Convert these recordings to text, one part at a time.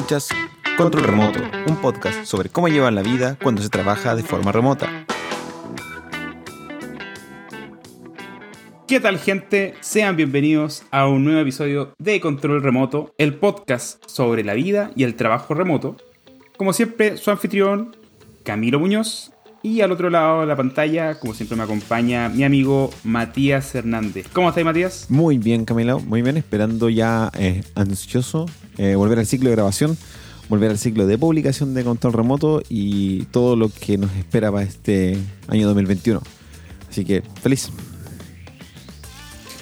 Escuchas Control Remoto, un podcast sobre cómo llevar la vida cuando se trabaja de forma remota. ¿Qué tal gente? Sean bienvenidos a un nuevo episodio de Control Remoto, el podcast sobre la vida y el trabajo remoto. Como siempre, su anfitrión, Camilo Muñoz, y al otro lado de la pantalla, como siempre me acompaña mi amigo Matías Hernández. ¿Cómo estás, Matías? Muy bien, Camilo, muy bien, esperando ya eh, ansioso eh, volver al ciclo de grabación, volver al ciclo de publicación de Control Remoto y todo lo que nos espera para este año 2021. Así que feliz.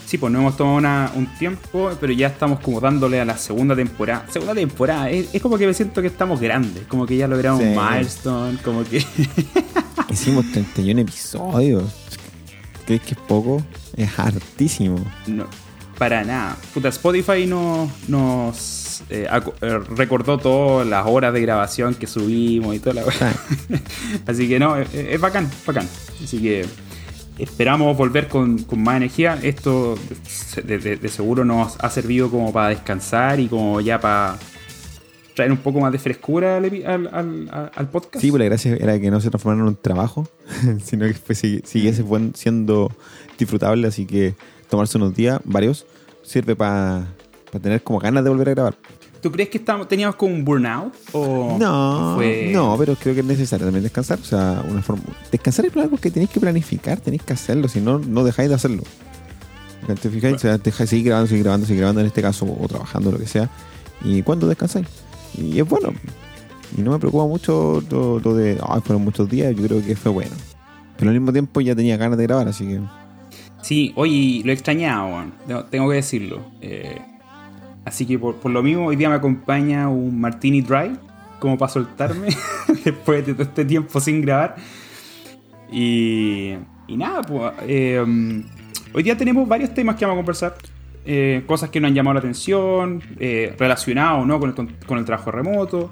Sí, pues no hemos tomado un tiempo, pero ya estamos como dándole a la segunda temporada. Segunda temporada, es, como que me siento que estamos grandes, como que ya logramos un milestone, como que... Hicimos 31 episodios. ¿Crees que es poco? Es hartísimo. No, para nada. Puta, Spotify no, nos eh, eh, recordó todas las horas de grabación que subimos y toda la ah. Así que no, es, es bacán, bacán. Así que esperamos volver con, más energía. Esto de, seguro nos ha servido como para descansar y como ya para traer un poco más de frescura al, podcast. Sí, pues la gracia era que no se transformara en un trabajo, sino que siguiese siendo disfrutable. Así que tomarse unos días, varios, sirve para tener como ganas de volver a grabar. ¿Tú crees que estamos, teníamos como un burnout? O no, no, pero creo que es necesario también descansar. O sea, una forma. Descansar es algo que tenéis que planificar, tenéis que hacerlo, si no, no dejáis de hacerlo. ¿Te fijáis? O sea, dejáis seguir grabando, seguir grabando, seguir grabando en este caso, o trabajando, lo que sea. ¿Y cuándo descansáis? Y es bueno. Y no me preocupa mucho lo, de, ay, fueron muchos días, yo creo que fue bueno. Pero al mismo tiempo ya tenía ganas de grabar, así que. Sí, oye, lo he extrañado, tengo que decirlo. Eh, Así que por, lo mismo, hoy día me acompaña un Martini Dry, como para soltarme, después de todo este tiempo sin grabar. Y, y nada, pues, eh, hoy día tenemos varios temas que vamos a conversar. Eh, cosas que nos han llamado la atención, eh, relacionados ¿no? con, el, con el trabajo remoto.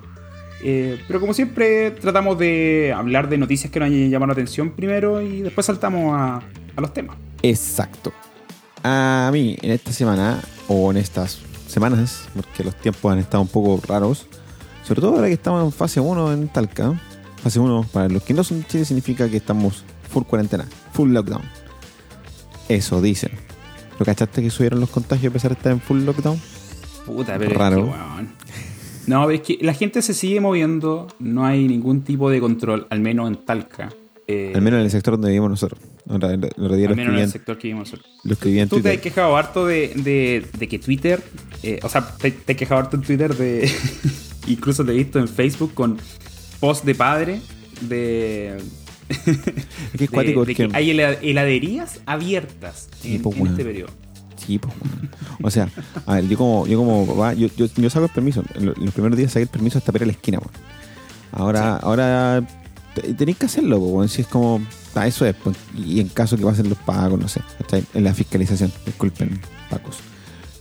pero como siempre, tratamos de hablar de noticias que nos han llamado la atención primero y después saltamos a, a los temas. Exacto. A mí, en esta semana, o en estas semanas, porque los tiempos han estado un poco raros. Sobre todo ahora que estamos en fase 1 en Talca. Fase 1, para los que no son Chile, significa que estamos full cuarentena, full lockdown. Eso dicen. ¿Lo cachaste que subieron los contagios a pesar de estar en full lockdown? Puta, pero Raro. No, es que la gente se sigue moviendo, no hay ningún tipo de control, al menos en Talca. Eh, al menos en el sector donde vivimos nosotros. Al menos en el sector que vivimos nosotros. Tú te has quejado harto de, de, que Twitter, eh, o sea, te, te, has quejado harto en Twitter de. incluso te he visto en Facebook con post de padre de. es que es cuático, de, que hay heladerías abiertas en, pues, este periodo. Sí, pues, O sea, a ver, yo como, yo como papá, yo, yo, yo saco el permiso. En los, primeros días saqué el permiso hasta para ir a la esquina, Ahora, ahora tenéis que hacerlo, pues, si es como, eso es, pues, y en caso que pasen los pagos, no sé, en la fiscalización, disculpen, pacos.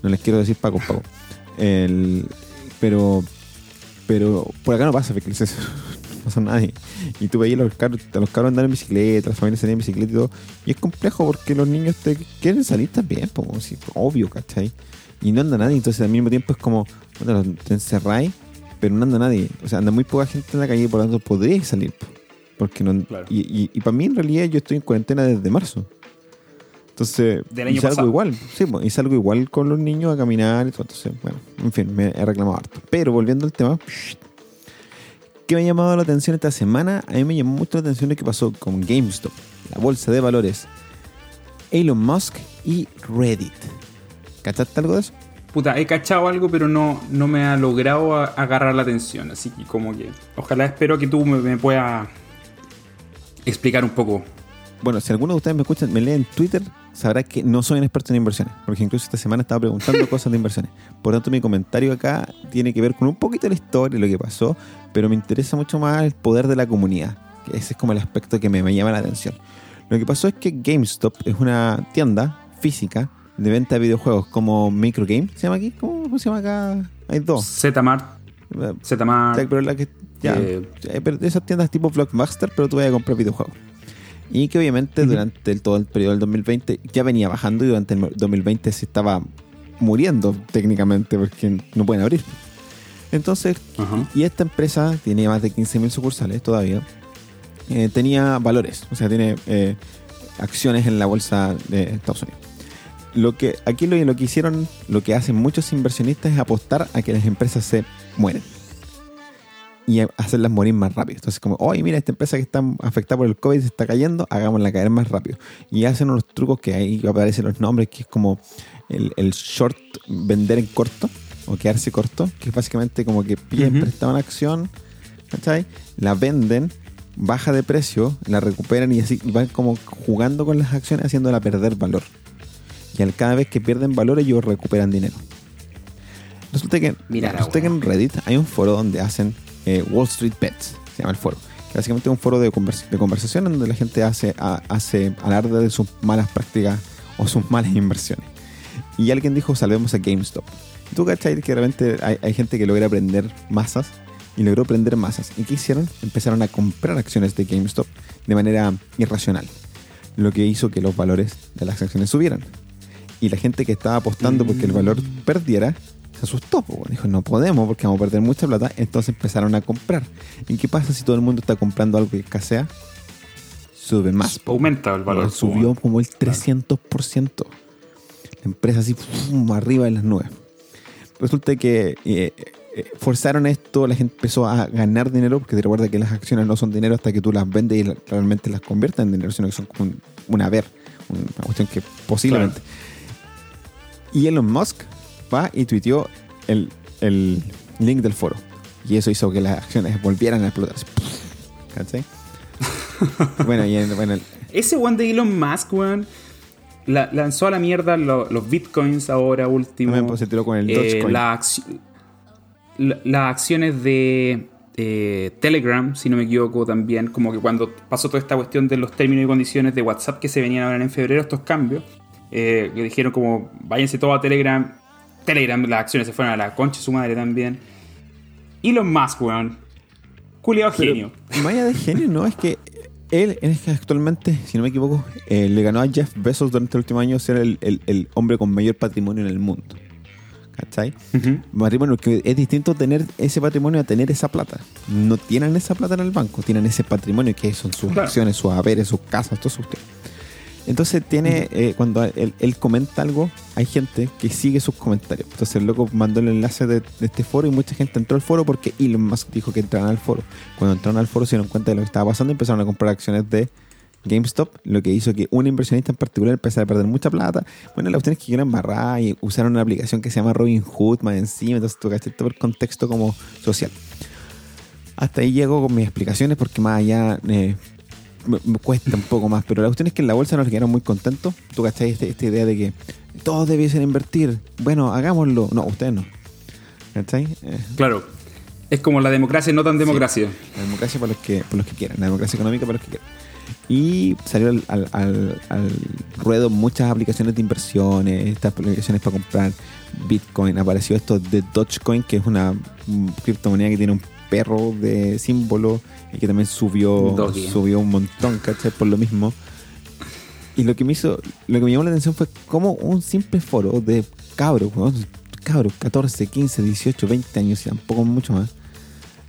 No les quiero decir pacos, pagos. pero, pero por acá no pasa fiscalización, no pasa nadie. Y tú veías los carros, los carros andar en bicicleta, las familias salían en bicicleta y todo, y es complejo porque los niños te quieren salir también, pues, obvio, ¿cachai? Y no anda nadie, entonces al mismo tiempo es como, bueno, te encerráis, pero no anda nadie. O sea, anda muy poca gente en la calle, por lo tanto podríais salir. Porque no, y, y, para mí en realidad yo estoy en cuarentena desde marzo. Entonces, y salgo igual, sí, y salgo igual con los niños a caminar y todo. Entonces, bueno, en fin, me he reclamado harto. Pero volviendo al tema, ¿qué me ha llamado la atención esta semana? A mí me llamó mucho la atención lo que pasó con GameStop, la bolsa de valores, Elon Musk y Reddit. ¿Cachaste algo de eso? Puta, he cachado algo, pero no, no me ha logrado agarrar la atención. Así que como que ojalá espero que tú me, me puedas explicar un poco. Bueno, si alguno de ustedes me escuchan, me leen en Twitter, sabrá que no soy un experto en inversiones, porque incluso esta semana estaba preguntando cosas de inversiones. Por tanto, mi comentario acá tiene que ver con un poquito de la historia y lo que pasó, pero me interesa mucho más el poder de la comunidad, que ese es como el aspecto que me, me llama la atención. Lo que pasó es que GameStop es una tienda física de venta de videojuegos como Microgame, ¿se llama aquí? ¿Cómo se llama acá? Hay dos. Zmart. Eh, Zmart. Pero la que ya, eh, pero esas tiendas tipo Blockbuster, pero tú vas a comprar videojuegos. Y que obviamente durante el, todo el periodo del 2020 ya venía bajando y durante el 2020 se estaba muriendo técnicamente porque no pueden abrir. Entonces, y esta empresa tiene más de 15.000 sucursales todavía. eh, tenía valores, o sea, tiene eh, acciones en la bolsa de Estados Unidos. Lo que aquí lo, lo que hicieron, lo que hacen muchos inversionistas es apostar a que las empresas se mueren y hacerlas morir más rápido. Entonces, como, oye, mira, esta empresa que está afectada por el COVID se está cayendo, hagámosla caer más rápido. Y hacen unos trucos que ahí aparecen los nombres, que es como el, el short, vender en corto o quedarse corto, que es básicamente como que piden prestado una acción, ¿cachai? La venden, baja de precio, la recuperan y así y van como jugando con las acciones, haciéndola perder valor. Y al cada vez que pierden valor, ellos recuperan dinero. Resulta que, Mira resulta que en Reddit hay un foro donde hacen eh, Wall Street Bets, se llama el foro. Que básicamente es un foro de, convers- de conversación en donde la gente hace, a- hace alarde de sus malas prácticas o sus malas inversiones. Y alguien dijo, salvemos a GameStop. ¿Tú cachai que de repente hay, hay gente que logra prender masas? Y logró prender masas. ¿Y qué hicieron? Empezaron a comprar acciones de GameStop de manera irracional. Lo que hizo que los valores de las acciones subieran. Y la gente que estaba apostando porque el valor perdiera, se asustó. Dijo, no podemos porque vamos a perder mucha plata. Entonces empezaron a comprar. ¿Y qué pasa si todo el mundo está comprando algo que escasea? Sube más. Aumenta el valor. Subió como el 300%. La empresa así, arriba de las nubes. Resulta que eh, eh, forzaron esto, la gente empezó a ganar dinero, porque te recuerda que las acciones no son dinero hasta que tú las vendes y realmente las conviertes en dinero, sino que son como un, un haber, una cuestión que posiblemente. Y Elon Musk va y tuiteó el, el link del foro. Y eso hizo que las acciones volvieran a explotar. así, ¿Cachai? bueno, y en- bueno, el- Ese one de Elon Musk, weón, la- lanzó a la mierda lo- los bitcoins ahora último. También, pues, se tiró con el Eh, la acci- la- las acciones de eh, Telegram, si no me equivoco, también, como que cuando pasó toda esta cuestión de los términos y condiciones de WhatsApp que se venían ahora en febrero, estos cambios, eh, que dijeron como, váyanse todos a Telegram. Telegram, las acciones se fueron a la concha su madre también. Elon Musk, weón. Culeado Pero, genio. Allá de genio, no, es que él es que actualmente, si no me equivoco, eh, le ganó a Jeff Bezos durante el último año ser el, el- el hombre con mayor patrimonio en el mundo. ¿Cachai? Matrimonio que es distinto tener ese patrimonio a tener esa plata. No tienen esa plata en el banco, tienen ese patrimonio que son sus Claro. acciones, sus haberes, sus casas, todo eso. Entonces tiene, eh, cuando él, él comenta algo, hay gente que sigue sus comentarios. Entonces el loco mandó el enlace de, de este foro y mucha gente entró al foro porque Elon Musk dijo que entraran al foro. Cuando entraron al foro se dieron cuenta de lo que estaba pasando y empezaron a comprar acciones de GameStop, lo que hizo que un inversionista en particular empezara a perder mucha plata. Bueno, la cuestión es que quieren embarrar y usaron una aplicación que se llama Robin Hood más encima, entonces caché todo el contexto como social. Hasta ahí llego con mis explicaciones porque más allá eh, me, me cuesta un poco más, pero la cuestión es que en la bolsa nos quedaron muy contentos. Tú cachai este- esta idea de que todos debiesen invertir. Bueno, hagámoslo. No, ustedes no. ¿Cachai? Eh, Claro. Es como la democracia, no tan democracia. la democracia para los que, para los que quieran, la democracia económica para los que quieran. Y salió al, al- al- al ruedo muchas aplicaciones de inversiones, estas aplicaciones para comprar Bitcoin. Apareció esto de Dogecoin, que es una criptomoneda que tiene un perro de símbolo y que también subió, Doggy. subió un montón, ¿cachai? Por lo mismo. Y lo que me hizo, lo que me llamó la atención fue como un simple foro de cabros, weón, cabros, 14, 15, 18, 20 años y tampoco mucho más,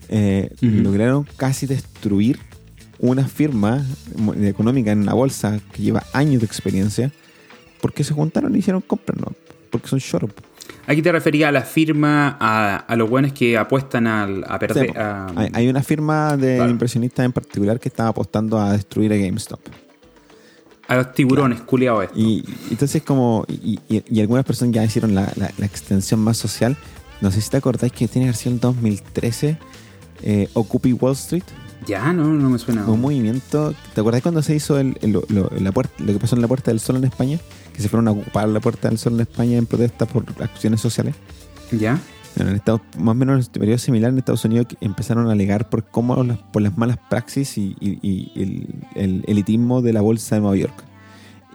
eh, lograron casi destruir una firma económica en la bolsa que lleva años de experiencia porque se juntaron y hicieron compras, ¿no? Porque son short. Aquí te refería a la firma, a, a los buenos que apuestan al- a perder. Sí, a- hay, hay una firma de Claro. inversionistas en particular que estaba apostando a destruir a GameStop. a los tiburones, culiados esto. Y, entonces como, y, y- y algunas personas ya hicieron la, la- la extensión más social. No sé si te acordáis que tiene que en 2013 eh, Occupy Wall Street. Ya, no, no me suena. Un movimiento. ¿Te acordáis cuando se hizo el, el- lo, lo- la puerta, lo que pasó en la Puerta del Sol en España? Que se fueron a ocupar la Puerta del Sol en España en protesta por acciones sociales. Ya. En Estados, más o menos en este periodo similar en Estados Unidos que empezaron a alegar por cómo las, por las malas praxis y, y- y el, el elitismo de la bolsa de Nueva York.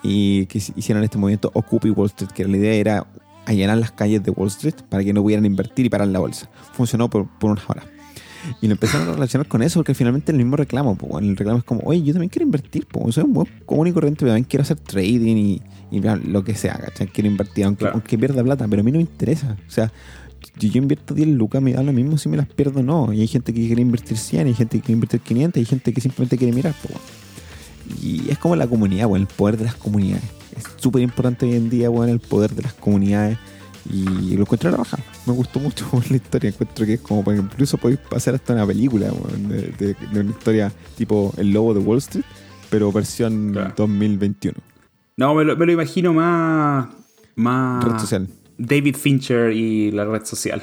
Y que hicieron este movimiento Occupy Wall Street, que la idea era allanar las calles de Wall Street para que no pudieran invertir y parar la bolsa. Funcionó por, por unas horas. Y lo empezaron a relacionar con eso, porque finalmente el mismo reclamo, el reclamo es como, oye, yo también quiero invertir, pues, soy un buen común y corriente, pero también quiero hacer trading y, y lo que sea, ¿cachai? Quiero invertir, aunque, Claro. aunque pierda plata, pero a mí no me interesa. O sea, yo, yo invierto 10 lucas, me da lo mismo si me las pierdo o no. Y hay gente que quiere invertir 100, hay gente que quiere invertir 500, hay gente que simplemente quiere mirar, bueno. Y es como la comunidad, bueno, el poder de las comunidades. Es súper importante hoy en día, bueno, el poder de las comunidades. Y lo encontré a la baja. Me gustó mucho la historia. Encuentro que es como, para incluso podéis pasar hasta una película, bueno, de, de- de una historia tipo El Lobo de Wall Street, pero versión Claro. 2021. No, me lo, me lo imagino más. Más. Red social. David Fincher y la red social.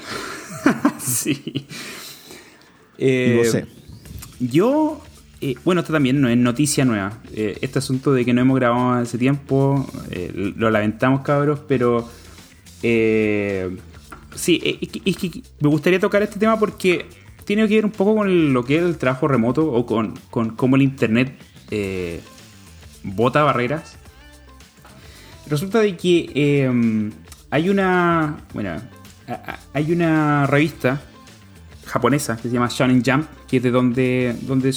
sí. Eh, vos sé. Yo, eh, bueno, esto también no es noticia nueva. Eh, este asunto de que no hemos grabado hace tiempo, eh, lo lamentamos, cabros, pero eh, sí, eh, es que- es que me gustaría tocar este tema porque tiene que ver un poco con lo que es el trabajo remoto o con, con cómo el Internet eh, bota barreras. Resulta de que eh, hay una, bueno, hay una revista japonesa que se llama Shonen Jump, que es de donde, donde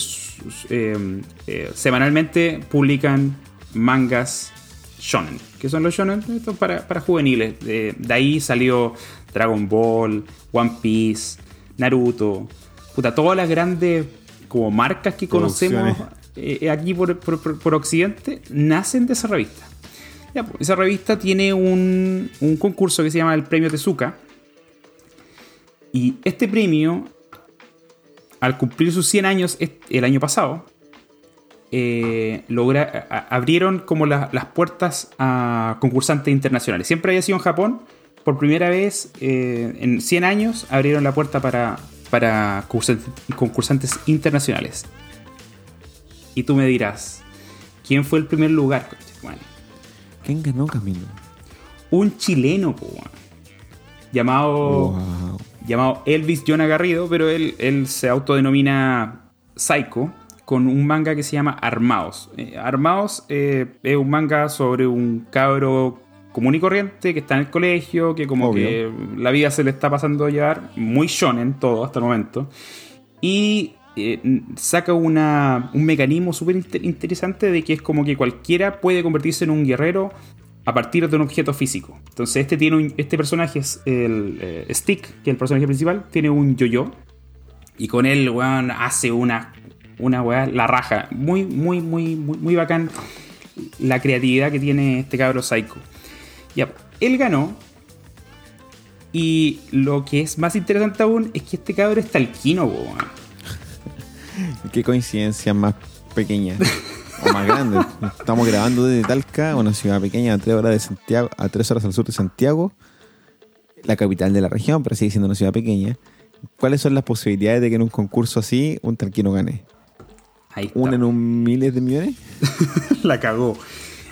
eh, eh, semanalmente publican mangas shonen. Que son los shonen? Esto es para, para juveniles. De, de ahí salió Dragon Ball, One Piece, Naruto. Puta, todas las grandes como marcas que conocemos Producciones. eh, aquí por, por- por- Occidente nacen de esa revista. Ya, pues, esa revista tiene un, un concurso que se llama el Premio Tezuka. Y este premio, al cumplir sus 100 años el año pasado, eh, logra, a- abrieron como la- las puertas a concursantes internacionales. Siempre había sido en Japón. Por primera vez eh, en 100 años abrieron la puerta para, para concursantes, concursantes internacionales. Y tú me dirás, ¿quién fue el primer lugar? Bueno, ¿Quién ganó, Camilo? un chileno, po, llamado, Wow. llamado Elvis Jonah Garrido, pero él, él se autodenomina Psycho, con un manga que se llama Armados. Eh, Armados eh, es un manga sobre un cabro común y corriente que está en el colegio, que como Obvio. que la vida se le está pasando a llevar, muy shonen todo hasta el momento, y eh, saca una, un mecanismo súper inter- interesante de que es como que cualquiera puede convertirse en un guerrero a partir de un objeto físico. Entonces este, tiene un- este personaje es el eh, Stick, que es el personaje principal, tiene un yo-yo. Y con él, weón, hace una, una weá, la raja. Muy, muy, muy, muy, muy bacán la creatividad que tiene este cabro Psycho. Él ganó. Y lo que es más interesante aún es que este cabro es talquino, weón. Qué coincidencia más pequeña o más grande. Estamos grabando desde Talca, una ciudad pequeña a a tres horas al sur de Santiago, la capital de la región, pero sigue siendo una ciudad pequeña. ¿Cuáles son las posibilidades de que en un concurso así un talquino gane? Ahí está. ¿Una en un miles de millones? la cagó.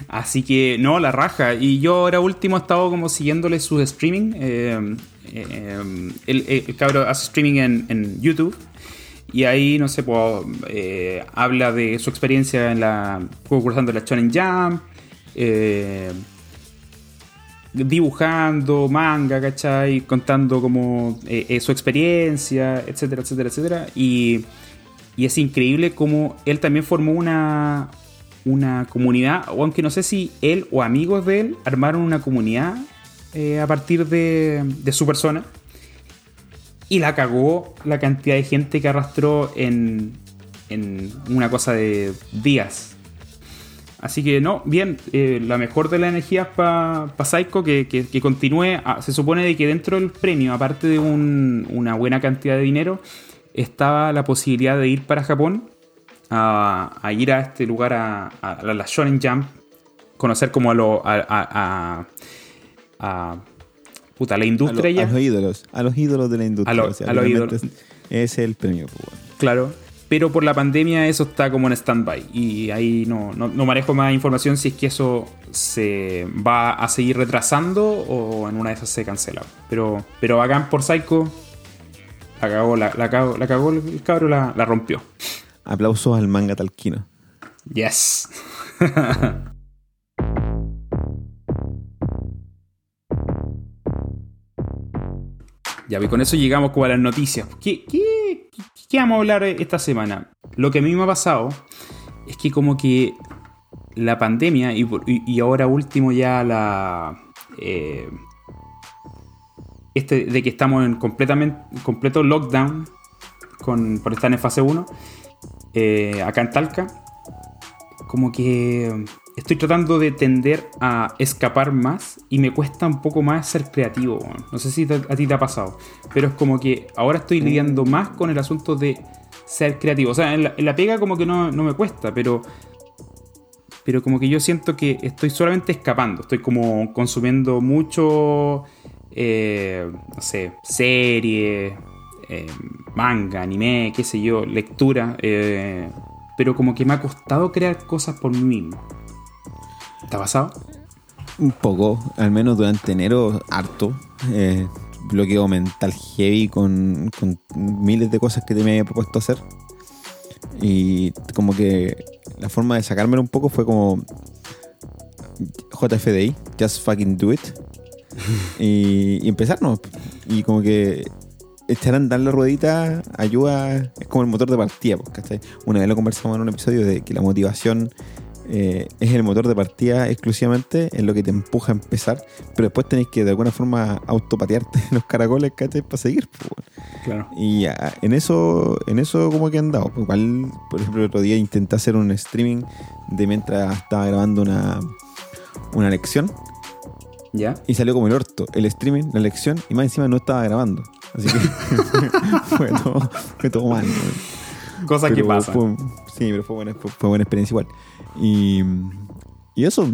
Así que, no, la raja. Y yo ahora último he estado como siguiéndole su streaming. Eh, eh, el, el cabro hace streaming en, en YouTube. Y ahí, no sé, pues, eh, habla de su experiencia en la concursando en la Shonen eh, dibujando manga, ¿cachai? Contando como su experiencia, etcétera, etcétera, etcétera. Y, y es increíble como él también formó una, una comunidad, o aunque no sé si él o amigos de él armaron una comunidad eh, a partir de, de su persona. Y la cagó la cantidad de gente que arrastró en, en una cosa de días. Así que no, bien, eh, la mejor de las energías para Psycho que, que, que continúe. Ah, se supone de que dentro del premio, aparte de un- una buena cantidad de dinero, estaba la posibilidad de ir para Japón a, a ir a este lugar, a, a la, la Shonen Jump, conocer como a lo. puta, la lo- industria ya. a los ídolos, a los ídolos de la industria. A lo- o sea, a los ídolos. es- Ese es el premio. pues. Claro. Pero por la pandemia eso está como en stand-by. Y ahí no, no, no manejo más información si es que eso se va a seguir retrasando o en una de esas se cancela. Pero, pero bacán por Psycho. La cagó, la, la cagó, la cagó el cabro, la, la rompió. Aplausos al manga talquino. Yes. ya, y con eso llegamos como a las noticias. ¿Qué, qué, qué- ¿qué vamos a hablar esta semana? Lo que a mí me ha pasado es que como que la pandemia y, y ahora último ya la... Eh, este de que estamos en completamente completo lockdown con, por estar en fase 1 eh, acá en Talca como que estoy tratando de tender a escapar más y me cuesta un poco más ser creativo. No sé si a ti te ha pasado, pero es como que ahora estoy lidiando más con el asunto de ser creativo. O sea, en la, pega como que no, me cuesta, pero, pero como que yo siento que estoy solamente escapando. Estoy como consumiendo mucho, eh, no sé, series, eh, manga, anime, qué sé yo, lectura. Eh, pero como que me ha costado crear cosas por mí mismo. ¿Te ha pasado? Un poco, al menos durante enero, harto. Eh, bloqueo mental heavy con, miles de cosas que te me había propuesto hacer. Y como que la forma de sacármelo un poco fue como JFDI, just fucking do it. y, y empezarnos. Y como que echar a andar la ruedita ayuda, es como el motor de partida, pues, Una vez lo conversamos en un episodio de que la motivación eh, es el motor de partida exclusivamente, es lo que te empuja a empezar, pero después tenés que de alguna forma autopatearte los caracoles, ¿cachai? Para seguir. Pues, claro. Y ah, en eso, en eso como que he andado. Pues, igual, por ejemplo, el otro día intenté hacer un streaming de mientras estaba grabando una, una lección. ¿Ya? Y salió como el orto. El streaming, la lección, y más encima no estaba grabando. Así que fue, todo, fue, todo, mal. Cosas que pasan. sí, pero fue buena, fue, buena experiencia igual. Y, y eso,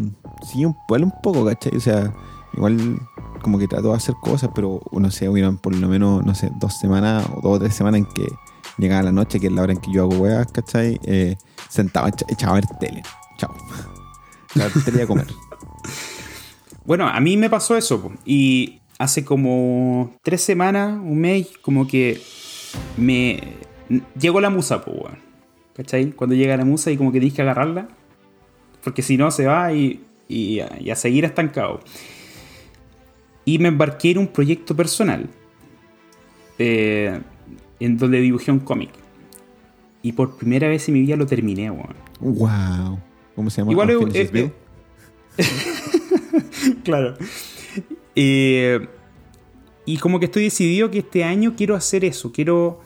sí, igual un poco, ¿cachai? O sea, igual como que trató de hacer cosas, pero no sé, hubieron por lo menos, no sé, dos semanas o dos o tres semanas en que llegaba la noche, que es la hora en que yo hago weas, ¿cachai? Eh, sentaba, echaba a ver tele. Chao. La tele a comer. Bueno, a mí me pasó eso. Y hace como tres semanas, un mes, como que me llegó la musa, pues, weón. ¿Cachai? Cuando llega la musa y como que tienes que agarrarla. Porque si no se va y, y, a seguir estancado. Y me embarqué en un proyecto personal. Eh, en donde dibujé un cómic. Y por primera vez en mi vida lo terminé, weón. Wow. ¿Cómo se llama? Igual es, claro. Y como que estoy decidido que este año quiero hacer eso, quiero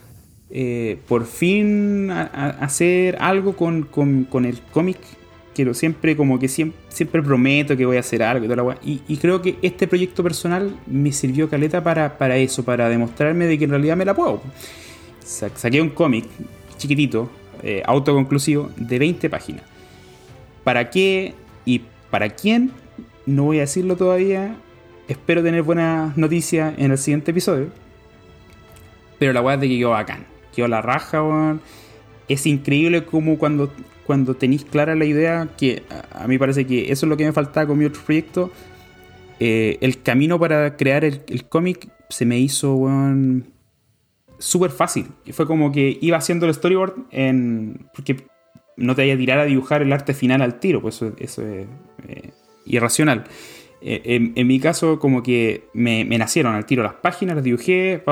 eh, por fin hacer algo con, el cómic. Quiero siempre, como que siempre, prometo que voy a hacer algo y toda la y, y, creo que este proyecto personal me sirvió caleta para, para eso, para demostrarme de que en realidad me la puedo. Saqué un cómic chiquitito, eh, autoconclusivo, de 20 páginas. ¿Para qué y para quién? No voy a decirlo todavía, Espero tener buenas noticias en el siguiente episodio. Pero la weá es de que quedó bacán. Quedó la raja, weón. Es increíble como cuando, cuando tenéis clara la idea, que a mí parece que eso es lo que me faltaba con mi otro proyecto. Eh, el camino para crear el, cómic se me hizo, weón, súper fácil. Fue como que iba haciendo el storyboard en. Porque no te vaya a tirar a dibujar el arte final al tiro, pues eso, es eh, irracional. Eh, en, mi caso, como que me, nacieron al tiro las páginas, las dibujé,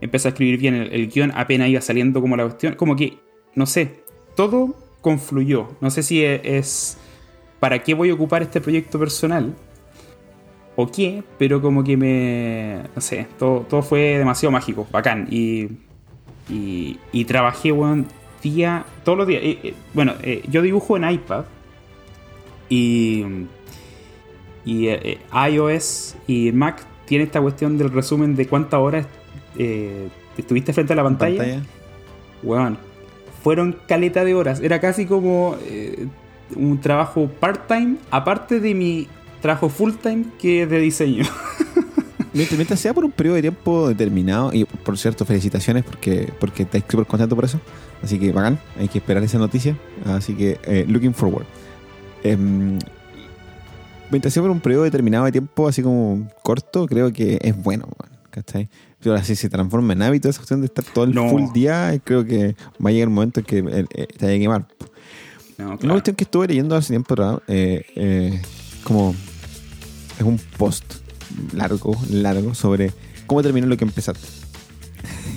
empecé a escribir bien el, guion, apenas iba saliendo como la cuestión. Como que, no sé, todo confluyó. No sé si e, es, para qué voy a ocupar este proyecto personal o qué, pero como que me. No sé, todo, todo fue demasiado mágico, bacán. Y, y, trabajé, bueno, día, todos los días. Eh, eh, bueno, yo dibujo en iPad y y eh, eh, iOS y Mac tiene esta cuestión del resumen de cuántas horas eh, estuviste frente a la pantalla. Bueno, fueron caleta de horas. Era casi como un trabajo part-time, aparte de mi trabajo full-time que es de diseño. Mientras sea por un periodo de tiempo determinado, y por cierto, felicitaciones porque, porque estáis súper contento por eso. Así que bacán, hay que esperar esa noticia. Así que, looking forward. Mientras sea por un periodo determinado de tiempo, así como corto, creo que es bueno, ¿cachai? Pero así se transforma en hábito esa cuestión de estar todo el full día, creo que va a llegar el momento en que eh, eh, te vaya a quemar. Una cuestión que estuve leyendo hace tiempo, eh, eh, como es un post largo, largo, sobre cómo terminar lo que empezaste.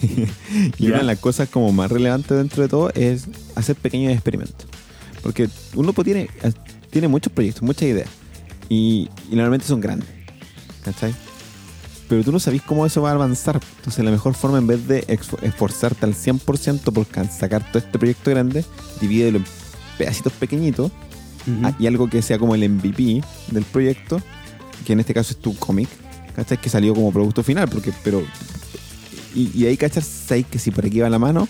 y una de las cosas como más relevantes dentro de todo es hacer pequeños experimentos. Porque uno tiene, tiene muchos proyectos, muchas ideas. Y, y normalmente son grandes. ¿Cachai? Pero tú no sabes cómo eso va a avanzar. Entonces la mejor forma en vez de esforzarte al 100% por sacar todo este proyecto grande, divídelo en pedacitos pequeñitos Ujú. Ah, y algo que sea como el MVP del proyecto, que en este caso es tu cómic, ¿cachai? Que salió como producto final, porque, pero. Y, y ahí, ¿cachai? Sabes que si por aquí va la mano,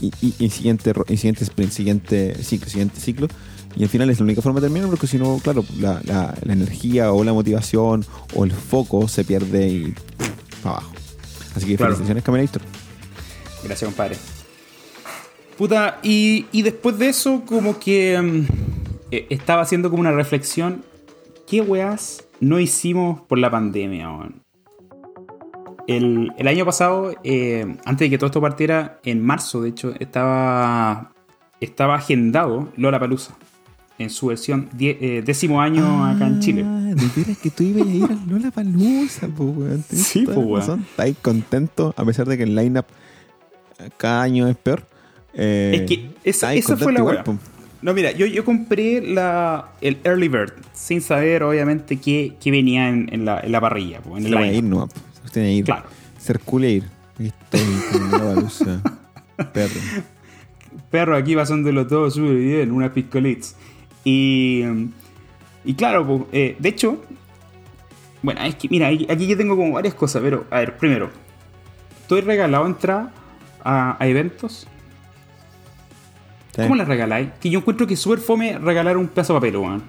y, y, y siguiente, y siguiente sprint, siguiente ciclo, siguiente ciclo, y al final es la única forma de terminar, porque si no, claro, la, la- la energía o la motivación o el foco se pierde y para abajo. Así que Claro. felicitaciones, Caminator. Gracias, compadre. Puta, y, y después de eso, como que mm, eh, estaba haciendo como una reflexión. ¿Qué weas no hicimos por la pandemia, weón? El, el año pasado, eh, antes de que todo esto partiera, en marzo, de hecho, estaba, estaba agendado Lola Palusa en su versión die- eh, décimo año acá en Chile. Ah, de veras que tú ibas a ir al Lola Palusa. Tenés Sí, razón. Estáis contento, a pesar de que el lineup eh, cada año es peor. Eh, Es que esa, esa fue la po. No, mira, yo, yo compré la, el Early Bird sin saber, obviamente, qué, qué venía en, en la, en la parrilla, po, en el a ir, no. Se tiene que ir. Claro. Ser cool e ir. Perro. Perro, aquí pasándolo todo súper bien, una piscolits. Y, y claro, po, eh, de hecho, bueno, es que, mira, aquí yo tengo como varias cosas, pero, a ver, primero, ¿tú has regalado entrada a, a eventos? Sí. ¿Cómo las regaláis? Que yo encuentro que es súper fome regalar un pedazo de papel, weón.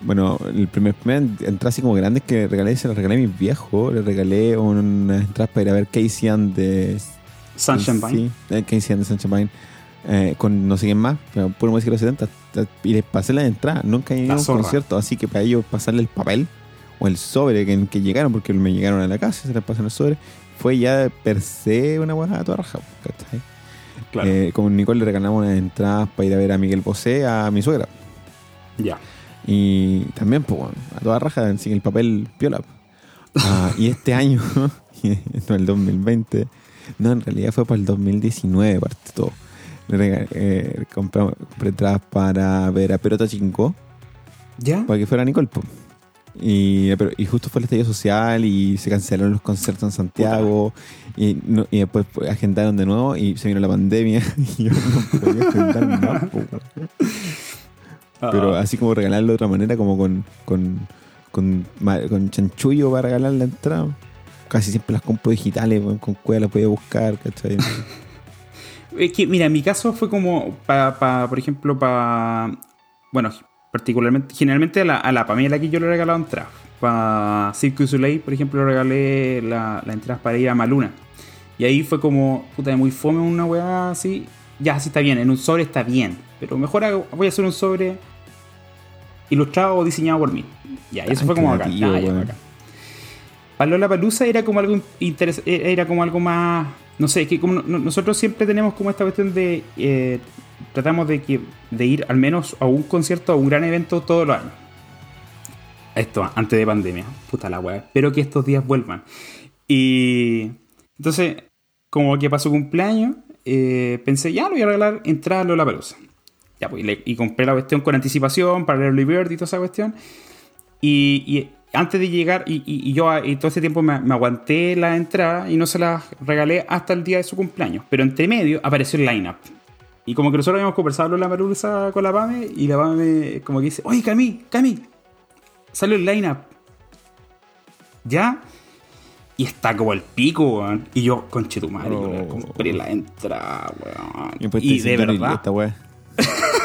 Bueno, el primer, primer entrada así como grande que regalé, se la regalé a mis viejos. Le regalé unas entradas para ir a ver Casey and de Sunshine Vine. Sí, eh, Casey and the Sunshine Vine, eh, con no sé quién más, pero puro música de los 70. Y les pasé la entrada. Nunca he ido a un zorra. concierto, así que para ellos pasarle el papel o el sobre que, que llegaron, porque me llegaron a la casa, se les pasan el sobre, fue ya per se una a toda raja. ¿cachai? Claro, Eh, con Nicole le regalamos unas entradas para ir a ver a Miguel Bosé, a mi suegra. ya. Y también, pues, bueno, a toda raja, sin el papel piola. Ah, y este año, no el 2020, no, en realidad fue para el 2019, parte todo. Eh, compré entradas para ver a Perota Chinco, ¿Ya? para que fuera Nicole. Y, pero- y justo fue el estallido social y se cancelaron los conciertos en Santiago y, no- y después agendaron de nuevo y se vino la pandemia y yo no podía agendar más, po, weón. Pero Ah, así como regalarlo de otra manera, como con, con, con, chanchullo para regalar la entrada. Casi siempre las compro digitales, con cueva las podía buscar, ¿cachai? Es que, mira, en mi caso fue como, para, por ejemplo, para. Bueno, particularmente, generalmente a la, a la Pamela que yo le he regalado entradas. Para Cirque du Soleil, por ejemplo, le regalé la, la entrada para ir a Maluna. Y ahí fue como, puta, muy fome una weá así. Ya, así está bien, en un sobre está bien. Pero mejor hago- voy a hacer un sobre ilustrado o diseñado por mí. Ya, y eso fue como acá. ya, weón. bacán. Para Lola Palusa era como algo interes- era como algo más no sé que como no- no- nosotros siempre tenemos como esta cuestión de eh, tratamos de que ir al menos a un concierto a un gran evento todos los años. Esto antes de pandemia puta la weá espero que estos días vuelvan. Y entonces como que pasó cumpleaños eh, pensé ya lo voy a regalar entrada a Lola Palusa ya pues y, compré la cuestión con anticipación para early bird y toda esa cuestión. Y antes de llegar, y, y- y yo y todo este tiempo me, me aguanté la entrada y no se la regalé hasta el día de su cumpleaños. Pero entre medio apareció el lineup. Y como que nosotros habíamos conversado en la palusa con la Pame, y la Pame como que dice, oye Cami, Cami, salió el lineup. ¿Ya? Y está como el pico, weón. Y yo, conche tu madre, Oh. compré la entrada, weón. Y, Y, de dicen, "Dani, verdad, Esta.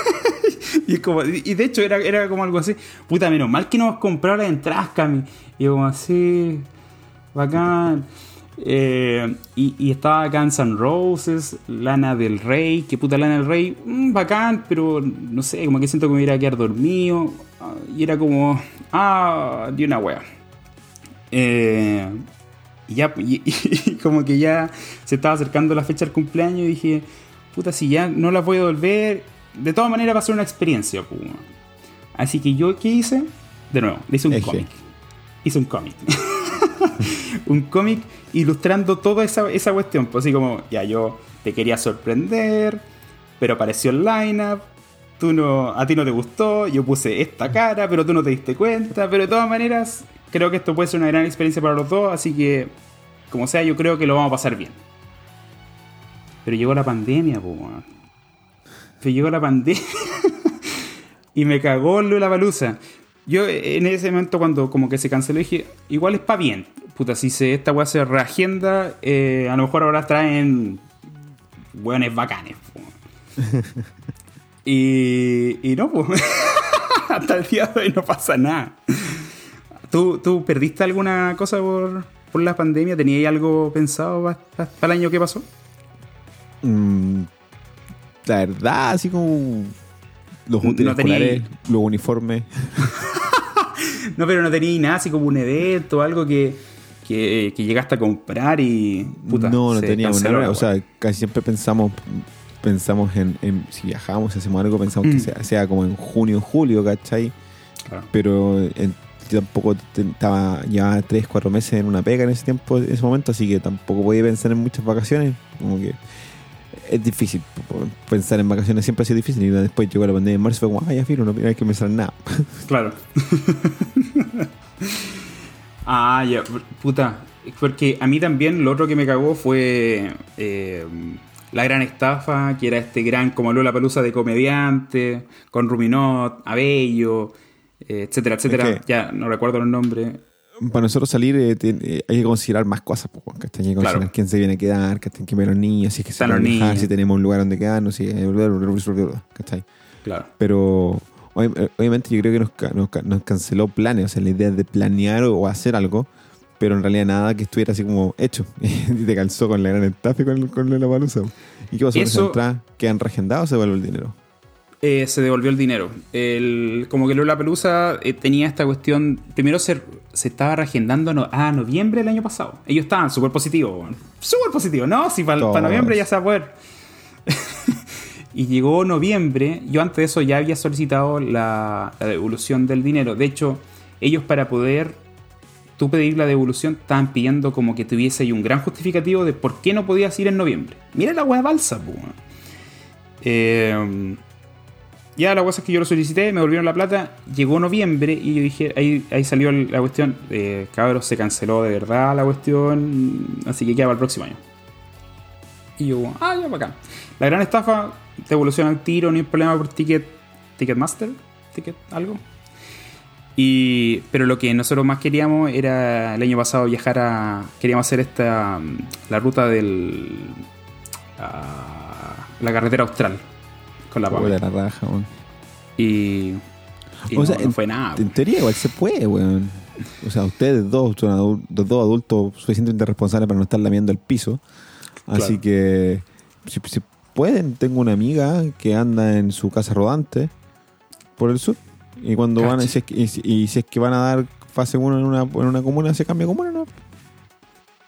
y, como- y de hecho era, era como algo así. Puta, menos mal que no hemos comprado las entradas, Cami. Y como así. Bacán. Eh, y, estaba Guns N' Roses, Lana del Rey, que puta Lana del Rey, mm, bacán, pero no sé, como que siento que me iba a quedar dormido. ah, Y era como, ah, de una wea. Eh, y ya, y como que ya se estaba acercando la fecha del cumpleaños y dije, puta, si ya no las voy a devolver, de todas maneras va a ser una experiencia. pues, weón. Así que yo, ¿qué hice? De nuevo, le hice un cómic. Hice un cómic. un cómic ilustrando toda esa, esa cuestión. Pues así como, ya yo te quería sorprender, pero apareció el lineup. Tú no, a ti no te gustó, yo puse esta cara, pero tú no te diste cuenta. Pero de todas maneras, creo que esto puede ser una gran experiencia para los dos, así que, como sea, yo creo que lo vamos a pasar bien. Pero llegó la pandemia, pues, Pero llegó la pandemia. y me cagó Lula Palusa. Yo en ese momento cuando como que se canceló dije, igual es pa' bien. Puta, si se, esta weá se reagenda, eh, a lo mejor ahora traen weones bacanes. y, y no, pues. Hasta el día de hoy no pasa nada. ¿Tú, tú perdiste alguna cosa por, por la pandemia? ¿Tenías algo pensado para el año que pasó? Mm, la verdad, así como los útiles los uniformes. no, pero no tenía nada así como un evento, algo que, que, llegaste a comprar y. Puta, no, no teníamos nada. O sea, casi siempre pensamos pensamos en, si viajamos, hacemos algo, pensamos que mm. sea, como en junio, julio, ¿cachai? Pero yo tampoco estaba ya 3, 4 meses en una pega en ese tiempo, en ese momento, así que tampoco podía pensar en muchas vacaciones. Como que es difícil. Pensar en vacaciones siempre ha sido difícil. Y después llegó la pandemia en marzo fue como, ay, ya filo, no hay que pensar en nada. Claro. ah, ya, puta. Porque a mí también lo otro que me cagó fue eh, la gran estafa, que era este gran como Lola Palusa de comediante, con Ruminot, Abello, eh, etcétera, etcétera. Ya no recuerdo los nombres para nosotros salir eh, eh, hay que considerar más cosas, pues, hay que considerar quién se viene a quedar, que que ver los niños, si es que se van a si tenemos un lugar donde quedarnos, si ¿cachai? Claro. Pero obviamente yo creo que nos, nos, canceló planes, o sea, la idea de planear o hacer algo, pero en realidad nada que estuviera así como hecho. y te calzó con la gran estafa y con, con la baluza. ¿Y qué pasó? Eso... ¿Quedan regendados o se vuelve el dinero? Eh, se devolvió el dinero. como que Lola Pelusa eh, tenía esta cuestión. Primero se, se estaba reagendando a noviembre del año pasado. Ellos estaban súper positivos, súper positivos. No, si para noviembre ya se va a poder. y llegó noviembre. Yo antes de eso ya había solicitado la, devolución del dinero. De hecho, ellos para poder tú pedir la devolución estaban pidiendo como que tuviese ahí un gran justificativo de por qué no podías ir en noviembre. Mira la hueá balsa, eh, ya la cosa es que yo lo solicité, me volvieron la plata, llegó noviembre y yo dije, ahí, ahí salió la cuestión, eh, cabros, se canceló de verdad la cuestión, así que queda para el próximo año. Y yo, ah, ya para acá. La gran estafa, devolución al tiro, no hay problema por ticket, Ticketmaster, ticket, algo. Y, pero lo que nosotros más queríamos era el año pasado viajar a. Queríamos hacer esta. La ruta del. la carretera austral con la de la raja, weón. Y. o sea, no fue nada. En teoría, igual se puede, weón. O sea, ustedes dos son dos adultos suficientemente responsables para no estar lamiendo el piso. Así que, si, pueden, tengo una amiga que anda en su casa rodante por el sur. Y cuando van, y si, es que, y, si es que van a dar fase 1 en una, en una comuna, se cambia comuna, ¿no?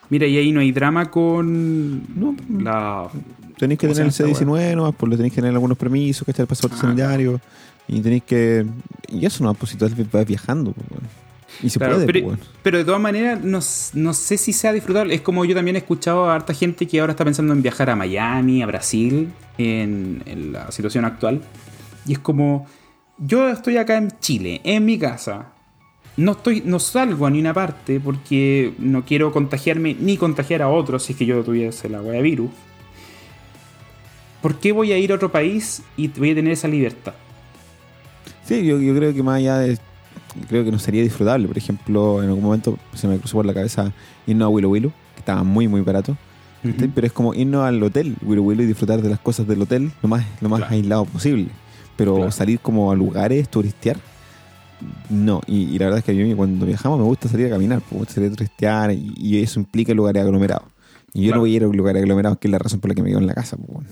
Mira, y ahí no hay drama con no, la tenéis que tener el C19 nomás, pues le tenéis que tener algunos permisos, que está el pasaporte ah, sanitario. Y tenéis que. Y eso no pues si tú vas viajando, pues, Y se puede, pero, pues, pero, de todas maneras, no, no, sé si sea disfrutable. Es como yo también he escuchado a harta gente que ahora está pensando en viajar a Miami, a Brasil, en, en la situación actual. Y es como. Yo estoy acá en Chile, en mi casa. No, estoy, no salgo a ni una parte porque no quiero contagiarme ni contagiar a otros si es que yo tuviese la wea virus. ¿Por qué voy a ir a otro país y voy a tener esa libertad? Sí, yo, creo que más allá de. Creo que no sería disfrutable. Por ejemplo, en algún momento se me cruzó por la cabeza irnos a Willow Willow, que estaba muy, muy barato. Pero es como irnos al hotel Willow Willow y disfrutar de las cosas del hotel lo más, lo más aislado posible. Pero salir como a lugares, turistear, no. Y, la verdad es que a mí cuando viajamos me gusta salir a caminar, me gusta salir a turistear y, eso implica lugares aglomerados. Y yo no voy a ir a lugares aglomerados, que es la razón por la que me quedo en la casa. Pues,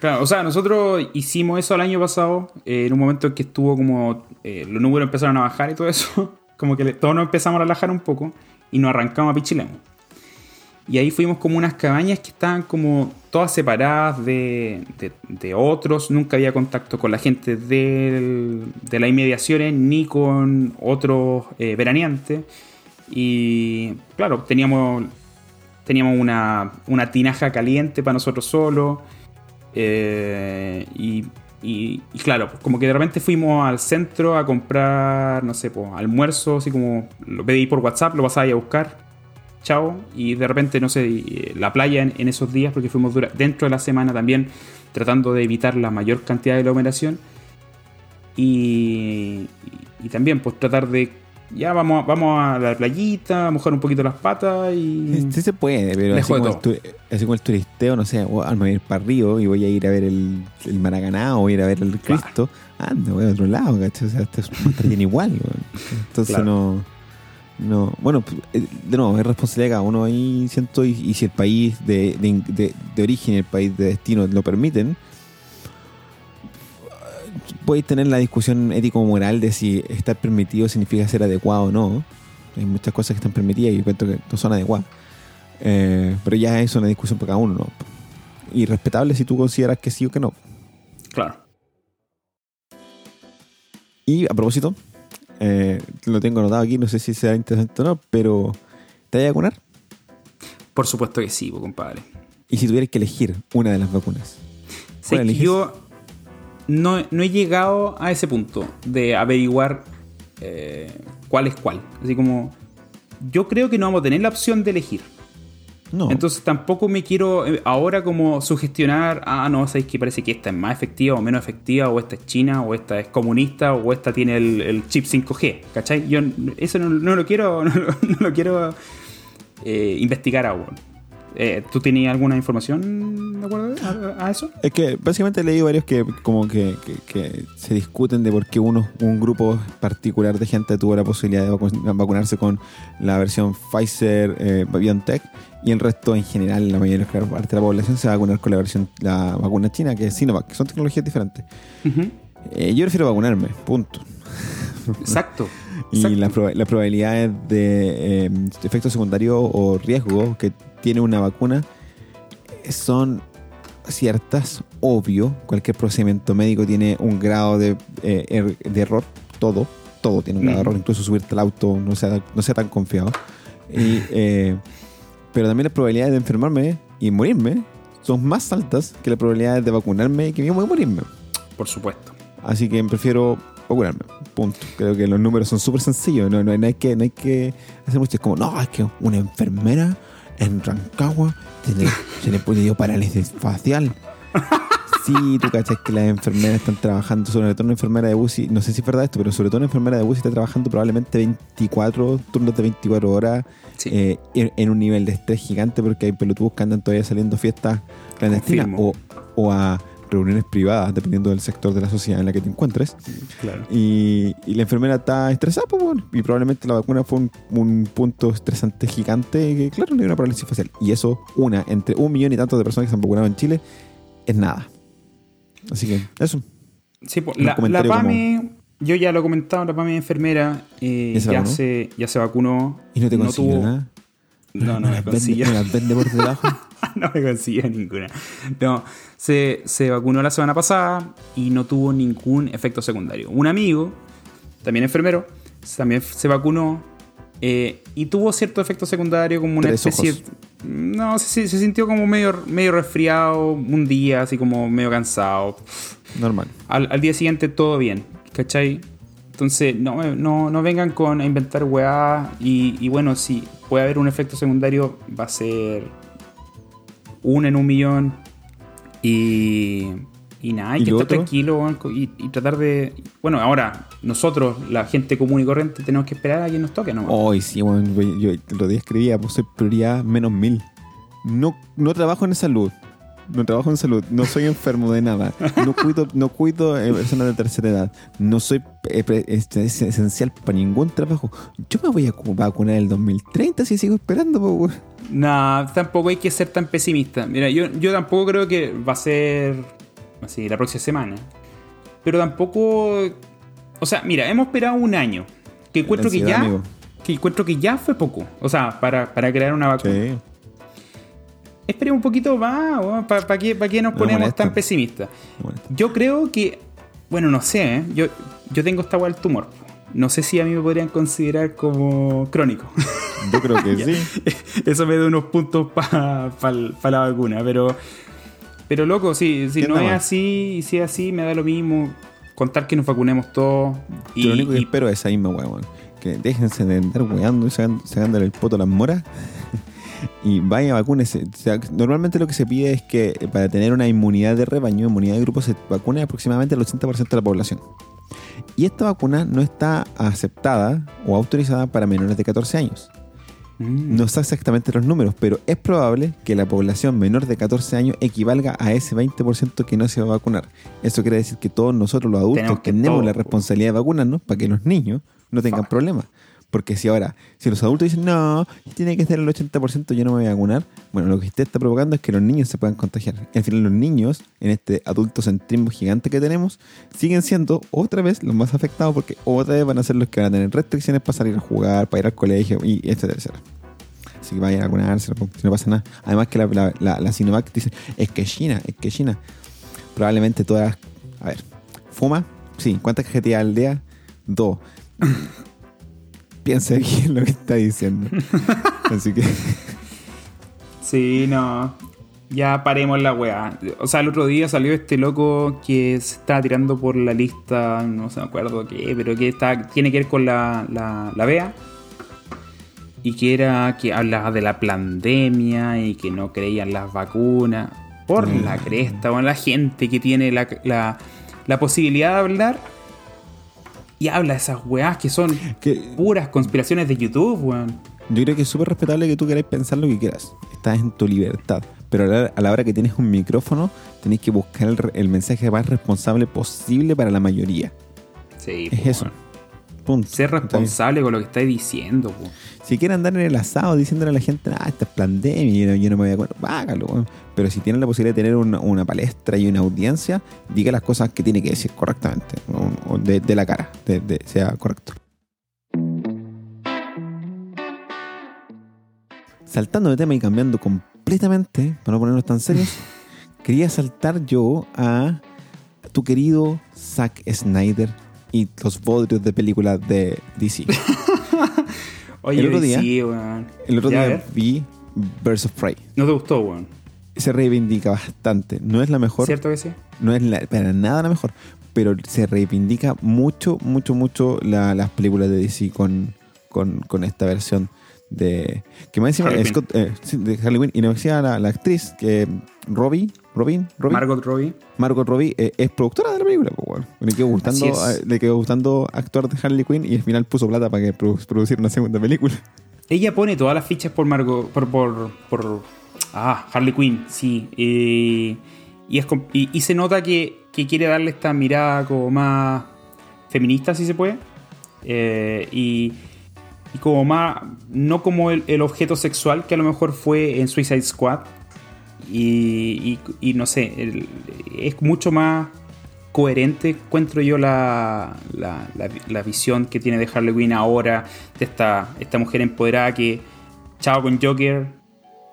Claro. o sea, nosotros hicimos eso el año pasado, eh, en un momento en que estuvo como eh, los números empezaron a bajar y todo eso, como que todos nos empezamos a relajar un poco y nos arrancamos a Pichilemu. Y ahí fuimos como unas cabañas que estaban como todas separadas de, otros, nunca había contacto con la gente de las inmediaciones ni con otros eh, veraneantes. Y claro, teníamos, teníamos una, una tinaja caliente para nosotros solos. Eh, y, y- y claro, como que de repente fuimos al centro a comprar, no sé, pues, almuerzo, así como lo pedí por WhatsApp, lo pasaba a buscar. Chao. Y de repente, no sé, y, la playa en, esos días, porque fuimos dentro de la semana también tratando de evitar la mayor cantidad de aglomeración. Y- y también, pues tratar de. Ya vamos, a- vamos a la playita, a mojar un poquito las patas y. Sí se puede, pero así como, el tu- así como el turisteo, no sé, me voy a ir para Río y voy a ir a ver el, el Maracaná o voy a ir a ver el Claro. Cristo. Anda, voy a otro lado, ¿cachai? O sea, esto es- estaría igual, weón. Entonces Claro. no. No, bueno, eh, de nuevo, es responsabilidad de cada uno ahí, siento, y, y si el país de, de, de- de origen y el país de destino lo permiten, podéis tener la discusión ético-moral de si estar permitido significa ser adecuado o no. Hay muchas cosas que están permitidas y yo encuentro que no son adecuadas. Eh, pero ya es una discusión para cada uno, ¿no? Y respetable si tú consideras que sí o que no. Claro. Y a propósito, eh, lo tengo anotado aquí, no sé si será interesante o no, pero ¿te vas a vacunar? Por supuesto que sí, pues, compadre. Y si tuvieras que elegir una de las vacunas, Sé ¿Cuál que eliges? yo no, no he llegado a ese punto de averiguar eh, cuál es cuál. Así como, yo creo que no vamos a tener la opción de elegir. no. Entonces tampoco me quiero eh, ahora como sugestionar, ah, no, sabéis que parece que esta es más efectiva o menos efectiva, o esta es china, o esta es comunista, o esta tiene el, el chip 5G, ¿cachai? Yo eso no, no lo quiero, no, lo- no lo quiero eh, investigar aún. Eh, ¿Tú tenías alguna información de acuerdo a, a eso? Es que básicamente he leído varios que como que, que- que se discuten de por qué uno, un grupo particular de gente tuvo la posibilidad de vacu- vacunarse con la versión Pfizer eh, BioNTech y el resto en general, la mayoría de la parte de la población se va a vacunar con la versión la vacuna china que es Sinovac, que son tecnologías diferentes. Eh, yo prefiero vacunarme, punto. Exacto. Y exacto. las proba- las probabilidades de eh, efecto secundario o riesgo que tiene una vacuna son ciertas, obvio. Cualquier procedimiento médico tiene un grado de, eh, er- de error, todo, todo tiene un grado de Ujú. error, incluso subirte al auto no sea, no sea tan confiado. Y, eh, pero también las probabilidades de enfermarme y morirme son más altas que las probabilidades de vacunarme y que mismo de morirme. Por supuesto. Así que prefiero vacunarme. Punto. Creo que los números son súper sencillos. No, no, no hay que, no hay que hacer mucho. Es como, no, es que una enfermera en Rancagua se le, se le dio parálisis facial. Sí, tú cachas que las enfermeras están trabajando, sobre todo una enfermera de UCI, no sé si es verdad esto, pero sobre todo una enfermera de UCI está trabajando probablemente 24 turnos de 24 horas Sí. eh, en, en un nivel de estrés gigante porque hay pelotudos que andan todavía saliendo fiestas clandestinas o, o a reuniones privadas, dependiendo del sector de la sociedad en la que te encuentres. claro. Y, y la enfermera está estresada, pues, bueno, y probablemente la vacuna fue un, un punto estresante gigante que, claro, le dio una parálisis facial. Y eso, una, entre un millón y tantos de personas que se han vacunado en Chile, es nada. Así que, eso. Sí, pues, la, la PAME, yo ya lo he comentado, la PAME enfermera eh, ¿Ya se ya, vacunó? se, ya se vacunó. Y no te consiguió tuvo- nada. No, no me vende, consiguió. no las vende por debajo. no me consiguió ninguna. No, se, se vacunó la semana pasada y no tuvo ningún efecto secundario. Un amigo, también enfermero, también se vacunó eh, y tuvo cierto efecto secundario como una Tres especie... ojos. No, se, se sintió como medio, medio resfriado un día, así como medio cansado. Normal. Al, al día siguiente todo bien, ¿cachai? Entonces, no, no, no vengan con a inventar weá. Y, y bueno, si puede haber un efecto secundario, va a ser uno en un millón. Y, y nada, hay ¿Y que estar otro? tranquilo y, y tratar de. Bueno, ahora, nosotros, la gente común y corriente, tenemos que esperar a que nos toque, ¿no? Hoy sí, bueno, güey, yo lo día escribía, pues soy prioridad menos mil. No, no trabajo en salud. No trabajo en salud. No soy enfermo de nada. No cuido, no cuido eh, personas de tercera edad. No soy eh, este, es esencial para ningún trabajo. Yo me voy a cu- vacunar en el 2030 si sigo esperando. po. Nah, tampoco hay que ser tan pesimista. Mira, yo, yo tampoco creo que va a ser así la próxima semana. Pero tampoco. O sea, mira, hemos esperado un año. Que encuentro que ya. amigo. Que encuentro que ya fue poco. O sea, para, para crear una vacuna. Sí. Esperemos un poquito más. ¿Para qué, pa' qué nos Me ponemos molesta. tan pesimistas? Yo creo que. Bueno, no sé, ¿eh? Yo, yo tengo esta hueá del tumor. no sé si a mí me podrían considerar como crónico. Yo creo que sí. Eso me da unos puntos para la vacuna, pero, pero loco, sí, si no es así, y si es así, me da lo mismo contar que nos vacunemos todos. Y, lo único que espero es esa misma weón. Que déjense de andar weando y sacándole el poto a las moras. Y vaya, vacúnese. normalmente lo que se pide es que para tener una inmunidad de rebaño, inmunidad de grupo, se vacune aproximadamente el 80% de la población. Y esta vacuna no está aceptada o autorizada para menores de 14 años. Mm. No sé exactamente los números, pero es probable que la población menor de 14 años equivalga a ese 20% que no se va a vacunar. Eso quiere decir que todos nosotros los adultos tenemos, la responsabilidad de vacunarnos para que los niños no tengan problemas. Porque si ahora, si los adultos dicen, no, tiene que ser el 80%, yo no me voy a vacunar, bueno, lo que usted está provocando es que los niños se puedan contagiar. Y al final los niños, en este adultocentrismo gigante que tenemos, siguen siendo otra vez los más afectados porque otra vez van a ser los que van a tener restricciones para salir a jugar, para ir al colegio y etcétera, etcétera. Así que vayan a vacunarse, si no pasa nada. Además que la, la, Sinovac dice, es que China, es que China. Probablemente todas, a ver, fuma, sí, ¿cuántas cajetillas al día? Dos piensa bien lo que está diciendo. Así que. Sí, no. Ya paremos la weá. O sea, el otro día salió este loco que se estaba tirando por la lista, no se me acuerdo qué, pero que está, tiene que ver con la, la, la BEA. Y que era que hablaba de la pandemia y que no creían las vacunas. Por mm. la cresta, bueno, la gente que tiene la, la, la posibilidad de hablar y habla de esas weás que son puras conspiraciones de YouTube, weón. Yo creo que es súper respetable que tú queráis pensar lo que quieras. Estás en tu libertad. Pero a la, hora que tienes un micrófono, tenés que buscar el, mensaje más responsable posible para la mayoría. Sí, es eso. Ser responsable con lo que estáis diciendo. Si quieren andar en el asado diciéndole a la gente, ah, esta es pandemia, yo no me voy a acuerdo, hágalo. Pero si tienen la posibilidad de tener una, palestra y una audiencia, diga las cosas que tiene que decir correctamente, de, la cara, de, sea correcto. Saltando de tema y cambiando completamente, para no ponernos tan serios, quería saltar yo a tu querido Zack Snyder y los bodrios de películas de DC. Oye, el otro día, el otro día vi Birds of Prey. ¿No te gustó, weón? Se reivindica bastante. No es la mejor. ¿Cierto que sí? No es para nada la mejor. Pero se reivindica mucho, mucho, mucho las películas de DC con, con, con esta versión de que me decía Scott, eh, de Harley y nos decía la, la, actriz que Robbie Robin, Robin Margot Robbie. Margot Robbie eh, es productora de la película pues, le quedó gustando eh, le quedó gustando actuar de Harley Quinn y al final puso plata para que producir una segunda película. Ella pone todas las fichas por Margot por por, por ah Harley Quinn sí. Y, es, y, se nota que, que, quiere darle esta mirada como más feminista si se puede. Y y como más, no como el, objeto sexual que a lo mejor fue en Suicide Squad. Y, no sé, es mucho más coherente, encuentro yo la, la, visión que tiene de Harley Quinn ahora, de esta, esta mujer empoderada que, chao con Joker,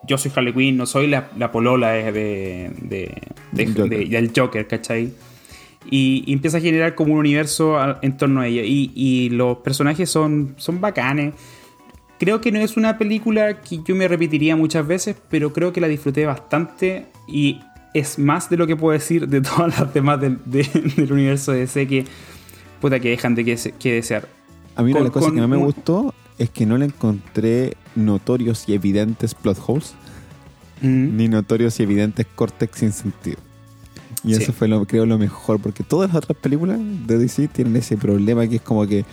yo soy Harley Quinn, no soy la, polola de, de, de, del Joker, ¿cachai? Y, empieza a generar como un universo en torno a ella. Y, los personajes son, son bacanes. Creo que no es una película que yo me repetiría muchas veces, pero creo que la disfruté bastante y es más de lo que puedo decir de todas las demás del, universo de DC que, puta, que dejan de que, desear. A mí una de las cosas que no me gustó es que no le encontré notorios y evidentes plot holes, ni notorios y evidentes cortes sin sentido. Y eso fue, lo, creo, lo mejor, porque todas las otras películas de DC tienen ese problema que es como que,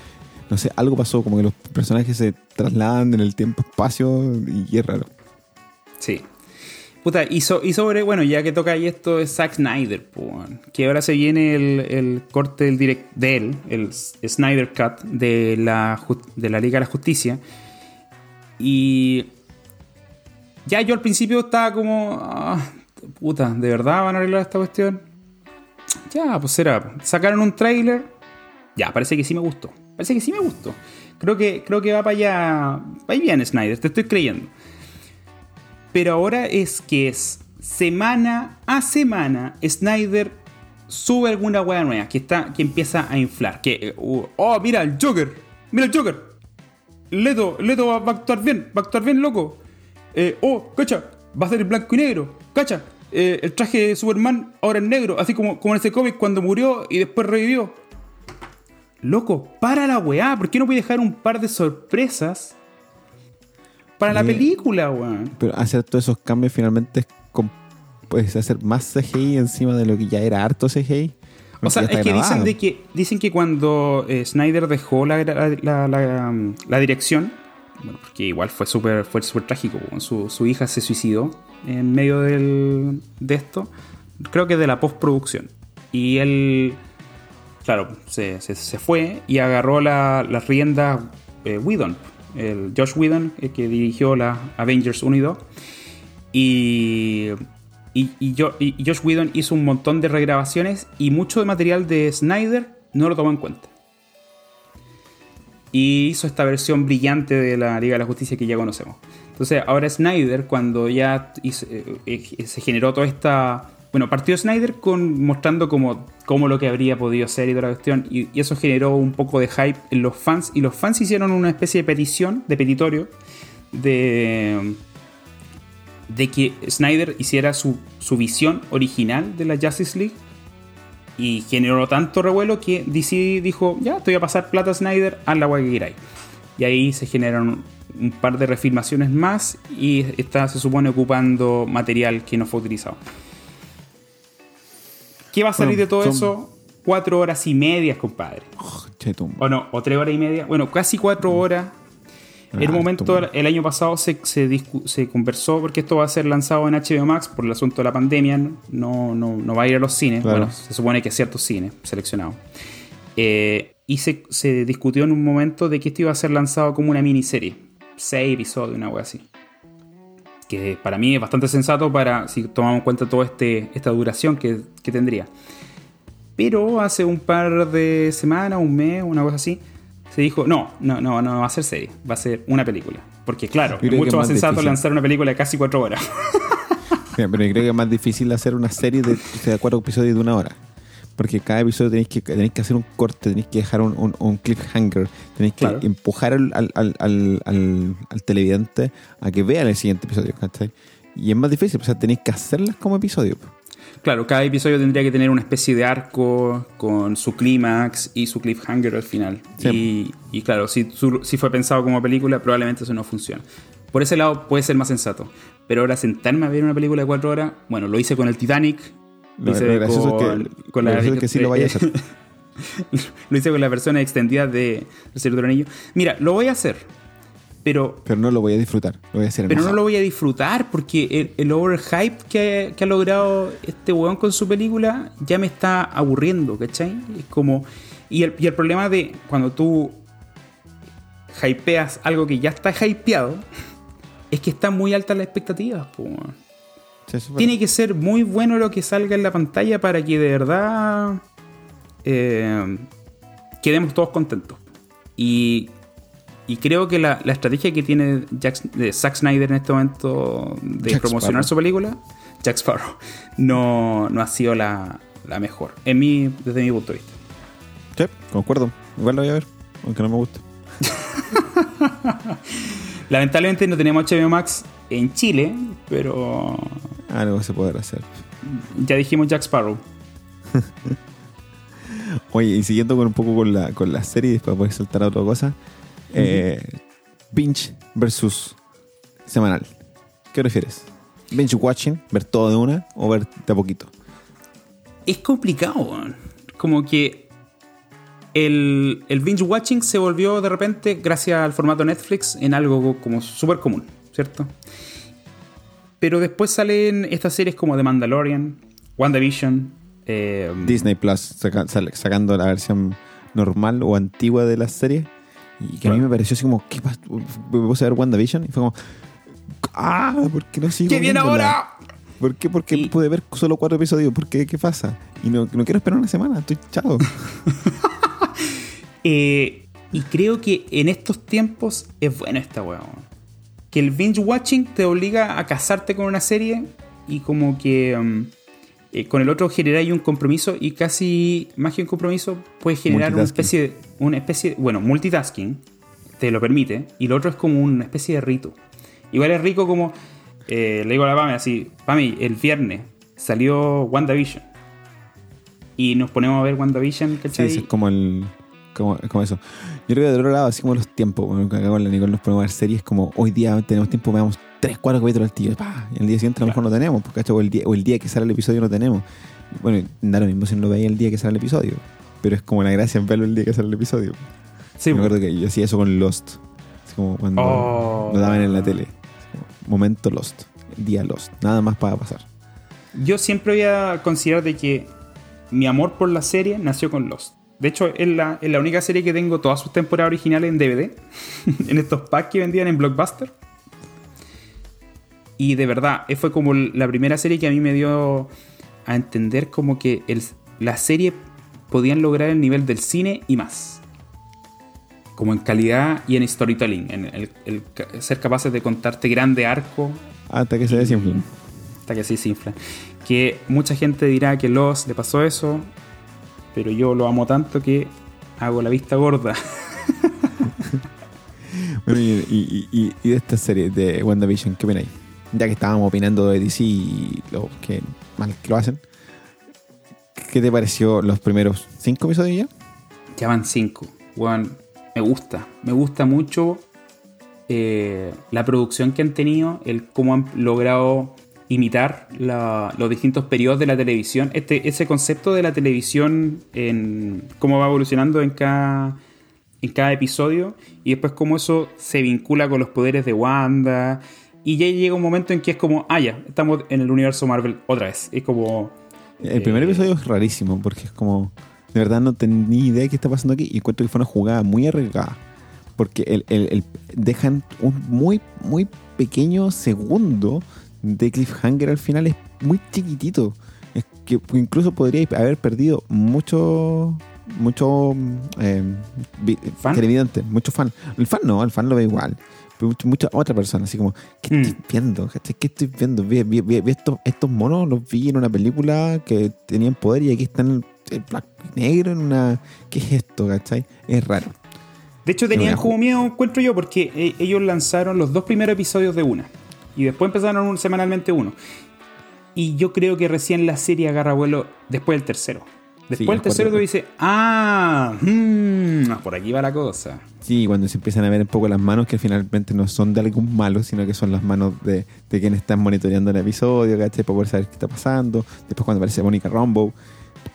no sé, algo pasó, como que los personajes se trasladan en el tiempo-espacio y es raro. Sí. Puta, y, sobre, bueno, ya que toca ahí esto es Zack Snyder, que ahora se viene el, corte del direct, de él, el Snyder Cut de la, de la Liga de la Justicia. Y ya yo al principio estaba como, ah, puta, ¿de verdad van a arreglar esta cuestión? Ya, pues será. Sacaron un trailer. Ya, parece que sí me gustó. Parece que sí me gustó. Creo que, creo que va para allá. Va bien, Snyder, te estoy creyendo. Pero ahora es que es semana a semana Snyder sube alguna weá nueva que está que empieza a inflar. Que, uh, oh, mira el Joker, mira el Joker. Leto, Leto va, va a actuar bien, va a actuar bien, loco. Eh, oh, cacha, va a ser en blanco y negro, cacha. Eh, el traje de Superman ahora es negro, así como, como en ese cómic cuando murió y después revivió. Loco, para la weá, ¿por qué no voy a dejar un par de sorpresas para la película, weón? Pero hacer todos esos cambios finalmente es puedes hacer más CGI encima de lo que ya era harto CGI. O sea, es que dicen, de que dicen que cuando eh, Snyder dejó la- la- la dirección, bueno, porque igual fue súper fue súper trágico, su, su hija se suicidó en medio del- de esto, creo que de la postproducción. Y él, claro, se, se- se fue y agarró la- las riendas eh, Whedon, el Josh Whedon, el que dirigió la Avengers 1 y 2. Y, y, y Jo- y Josh Whedon hizo un montón de regrabaciones y mucho de material de Snyder no lo tomó en cuenta. Y hizo esta versión brillante de la Liga de la Justicia que ya conocemos. Entonces, ahora Snyder, cuando ya eh, eh, se generó toda esta. Bueno, partió Snyder con, mostrando como, cómo lo que habría podido ser y toda la cuestión. Y, y eso generó un poco de hype en los fans. Y los fans hicieron una especie de petición, de petitorio, de de que Snyder hiciera su, su visión original de la Justice League y generó tanto revuelo que DC dijo, ya, te voy a pasar plata a Snyder, haz la guay que queráis. Y ahí se generaron un par de refilmaciones más y está, se supone, ocupando material que no fue utilizado. ¿Qué va a salir Bueno, de todo son- eso? Cuatro horas y medias, compadre. Oh. O no, o tres horas y media. Bueno, casi cuatro horas. En un Ah, momento, tú- el año pasado se, se, discu- se conversó porque esto va a ser lanzado en HBO Max por el asunto de la pandemia. No, no, no va a ir a los cines. Claro. Bueno, se supone que ciertos cines seleccionados. Eh, y se, se discutió en un momento de que esto iba a ser lanzado como una miniserie. Seis episodios, una wea así. Que para mí es bastante sensato para si tomamos en cuenta toda este, esta duración que, que tendría. Pero hace un par de semanas, un mes, una cosa así, se dijo, no, no, no, no va a ser serie, va a ser una película. Porque claro, es mucho más más sensato difícil. lanzar una película de casi cuatro horas. Mira, pero yo creo que es más difícil hacer una serie de, sea, cuatro episodios de una hora. Porque cada episodio tenéis que, tenéis que hacer un corte, tenéis que dejar un, un, un cliffhanger, tenéis que Claro. empujar al, al, al, al, al- al televidente a que vea el siguiente episodio. ¿cachai? Y es más difícil, o sea, tenéis que hacerlas como episodio. Claro, cada episodio tendría que tener una especie de arco con su clímax y su cliffhanger al final. Sí. Y, y claro, si, fue pensado como película, probablemente eso no funciona. Por ese lado puede ser más sensato. Pero ahora sentarme a ver una película de cuatro horas, bueno, lo hice con el Titanic. Lo, hice lo con- es que, con lo la- que sí lo vaya a hacer. lo hice con la versión extendida de El Señor. Mira, lo voy a hacer, pero, Pero no lo voy a disfrutar, lo voy a hacer pero no lo voy a disfrutar porque el, el overhype que, que ha logrado este weón con su película ya me está aburriendo, ¿cachai? Es como. Y el, y el problema de cuando tú hypeas algo que ya está hypeado es que están muy altas las expectativas, Tiene que ser muy bueno lo que salga en la pantalla para que de verdad eh, quedemos todos contentos. Y, y creo que la, la estrategia que tiene Jack- de Zack Snyder en este momento de Jack promocionar Sparrow. su película, Jack Sparrow, no, no ha sido la, la mejor, en mi, desde mi punto de vista. Sí, concuerdo. Igual lo voy a ver, aunque no me guste. Lamentablemente no tenemos HBO Max en Chile, pero Algo se podrá hacer. ya dijimos Jack Sparrow. Oye, y siguiendo con un poco con la, con la serie, después voy a saltar a otra cosa. Eh, binge versus semanal. ¿Qué prefieres? ¿Binge watching? ¿Ver todo de una o ver de a poquito? es complicado. Como que el, el binge watching se volvió de repente, gracias al formato Netflix, en algo como súper común, ¿cierto? Pero después salen estas series como The Mandalorian, WandaVision, eh, Disney Plus saca- sacando la versión normal o antigua de la serie. Y que a mí me pareció así como, ¿qué pasa? Me puse a ver WandaVision y fue como, ¡ah! ¿Por qué no sigo ¡Qué viene viéndola? ahora! ¿Por qué? Porque Y- pude ver solo cuatro episodios. ¿Por qué? ¿Qué pasa? Y no, no quiero esperar una semana. Estoy chado. Eh, y creo que en estos tiempos es bueno esta weón. Que el binge watching te obliga a casarte con una serie y como que mm, eh, con el otro generáis un compromiso y casi más que un compromiso puedes generar una especie, de, una especie, bueno, multitasking te lo permite y lo otro es como una especie de rito. Igual es rico como, eh, le digo a la Pame así, Pame, el viernes salió WandaVision y nos ponemos a ver WandaVision, ¿cachai? Sí, es como el... Como, como, eso. Yo creo que de otro lado, así como los tiempos, bueno, acá con la Nicole nos ponemos a ver series como hoy día tenemos tiempo, veamos 3, 4 capítulos al tío, y el día siguiente a lo mejor no tenemos, porque, o, el día, o el día que sale el episodio no tenemos. Bueno, da lo mismo si no lo veía el día que sale el episodio, pero es como la gracia en verlo el día que sale el episodio. Sí, me acuerdo que yo hacía eso con Lost, como cuando Oh. lo daban en la tele. Como, momento Lost, día Lost, nada más para pasar. Yo siempre voy a considerar de que mi amor por la serie nació con Lost. De hecho, es la, es la única serie que tengo todas sus temporadas originales en DVD, en estos packs que vendían en Blockbuster. Y de verdad, eh, fue como la primera serie que a mí me dio a entender como que el- la serie podían lograr el nivel del cine y más. Como en calidad y en storytelling, en el, el ca- ser capaces de contarte grande arco Hasta que se desinflan. hasta que se infla. Que mucha gente dirá que Lost le pasó eso, pero yo lo amo tanto que hago la vista gorda. Bueno, y, y- y- y de esta serie de WandaVision, ¿qué opináis? Ya que estábamos opinando de DC y lo que mal que lo hacen, ¿qué te pareció los primeros cinco episodios ya? Ya van cinco. Me gusta. Me gusta mucho eh, la producción que han tenido, el cómo han logrado imitar los distintos periodos de la televisión. Este, ese concepto de la televisión, en cómo va evolucionando en cada, en cada episodio, y después cómo eso se vincula con los poderes de Wanda. Y ya llega un momento en que es como, ah, ya, estamos en el universo Marvel otra vez. Es como. El primer eh, episodio es rarísimo porque es como, de verdad no tenía idea de qué está pasando aquí y encuentro que fue una jugada muy arriesgada. Porque el, el- el- dejan un muy, muy pequeño segundo de cliffhanger al final, es muy chiquitito. Es que incluso podría haber perdido mucho, mucho eh, ¿Fan? televidente, mucho fan. El fan no, el fan lo ve igual. Pero mucha, mucha otra persona, así como, ¿qué Mm. estoy viendo? ¿Qué estoy viendo? Vi, vi- vi- vi estos, estos monos los vi en una película que tenían poder y aquí están en blanco y negro en una... ¿Qué es esto? ¿Cachai? Es raro. De hecho, tenían como miedo, encuentro yo, porque eh, ellos lanzaron los dos primeros episodios de una. Y después empezaron un, semanalmente uno. Y yo creo que recién la serie agarra vuelo después del tercero. Después el tercero cuarto- tú dices, ah, por aquí va la cosa. Sí, cuando se empiezan a ver un poco las manos que finalmente no son de algún malo, sino que son las manos de, de quien están monitoreando el episodio, ¿cachai? Para poder saber qué está pasando. Después cuando aparece Mónica Rambo,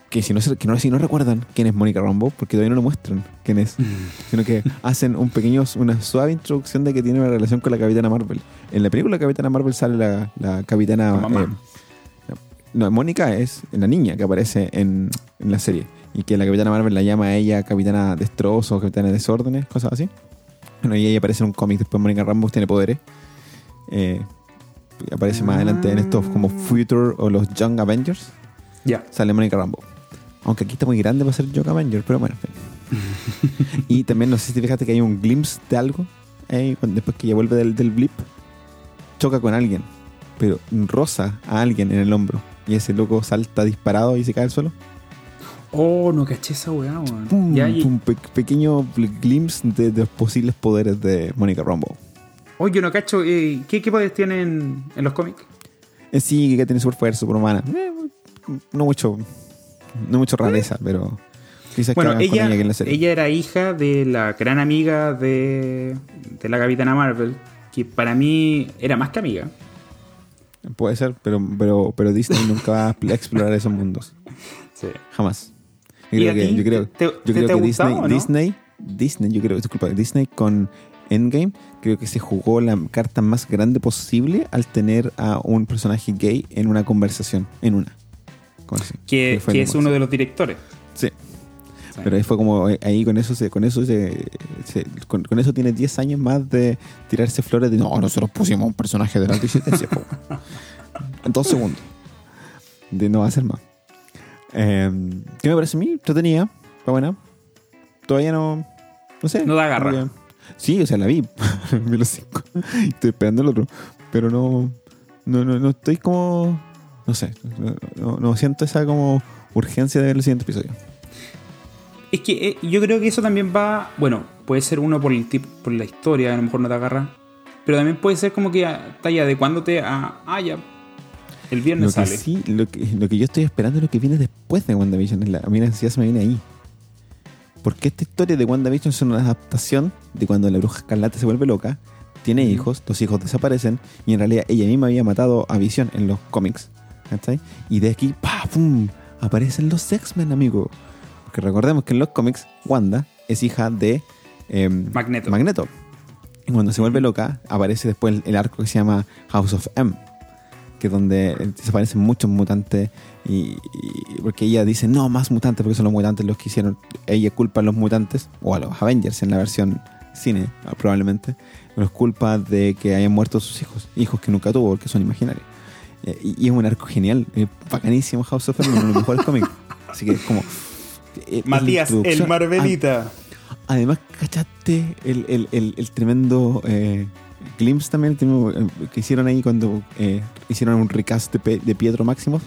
que si no, que no, si no recuerdan quién es Mónica Rambo, porque todavía no lo muestran quién es, sino que hacen un pequeño, una suave introducción de que tiene una relación con la Capitana Marvel. En la película Capitana Marvel sale la, la Capitana... La mamá. eh, no, Mónica es la niña que aparece en, en la serie. Y que la Capitana Marvel la llama a ella Capitana Destrozo, Capitana Desórdenes, cosas así. Bueno, y ella aparece en un cómic. Después Mónica Rambeau tiene poderes. Eh, aparece más adelante en estos como Future o los Young Avengers. Ya. Sale Mónica Rambeau. Aunque aquí está muy grande para ser Young Avenger, pero bueno. y también no sé si te fijaste que hay un glimpse de algo. eh, después que ella vuelve del, del blip, choca con alguien. Pero roza a alguien en el hombro. Y ese loco salta disparado y se cae al suelo. Oh, no caché esa weá, weón. Pum, Ya, y- un pe- pequeño glimpse de, de los posibles poderes de Mónica Rambeau. Oh, yo no cacho. eh, ¿qué, ¿Qué poderes tienen en los cómics? Eh, sí, que tiene super fuerza, superhumana. Eh, no mucho, no mucho rareza, pero quizás que Bueno, ella, ella aquí en la serie. ella era hija de la gran amiga de, de la Capitana Marvel, que para mí era más que amiga. Puede ser, pero, pero, pero Disney nunca va a expl- explorar esos mundos. Sí. Jamás. Yo ¿Y creo que, yo creo, ¿Te- yo te- creo te ha que Disney, no? Disney, Disney, yo creo, disculpa, Disney con Endgame, creo que se jugó la carta más grande posible al tener a un personaje gay en una conversación, en una. Que, que es uno de los directores. Sí. Sí. Pero ahí fue como, eh, ahí con eso se, con eso se, se- con, con eso tiene 10 años más de tirarse flores de no, nosotros pusimos un personaje de la anticidencia, po". En dos segundos. De no hacer más. Eh, ¿Qué me parece a mí? Entretenida, fue buena. Todavía no. No sé. No da garra. Todavía- Sí, o sea, la vi. vi los cinco. Estoy esperando el otro. Pero no. No, no, no estoy como. no sé, no, no siento esa como urgencia de ver el siguiente episodio. Es que eh, yo creo que eso también va. Bueno, puede ser uno por el tipo, por la historia, a lo mejor no te agarra. Pero también puede ser como que ah, talla de cuando te. Ah, ah, ya. El viernes Lo que sale. sí, lo que, lo que yo estoy esperando es lo que viene después de WandaVision. Es la- a mí la ansiedad se me viene ahí. Porque esta historia de WandaVision es una adaptación de cuando la bruja escarlata se vuelve loca, tiene hijos, los hijos desaparecen y en realidad ella misma había matado a Visión en los cómics. ¿cachai? Y de aquí, ¡pa! ¡pum! aparecen los X-Men, amigo. Porque recordemos que en los cómics, Wanda es hija de em, Magneto. Magneto. Y cuando se vuelve loca, aparece después el, el arco que se llama House of M, que es donde desaparecen muchos mutantes. Y, y- porque ella dice, no, más mutantes, porque son los mutantes los que hicieron. Ella culpa a los mutantes, o a los Avengers en la versión cine, probablemente. Los culpa de que hayan muerto sus hijos, hijos que nunca tuvo, porque son imaginarios. Eh, Y, y es un arco genial, bacanísimo House of M, uno de los mejores cómics. Así que es como. Eh, Matías, el. Marvelita. Además, ¿cachaste el, el- el- el tremendo eh, glimpse también eh, que hicieron ahí cuando eh, hicieron un recast de, Pietro Máximo?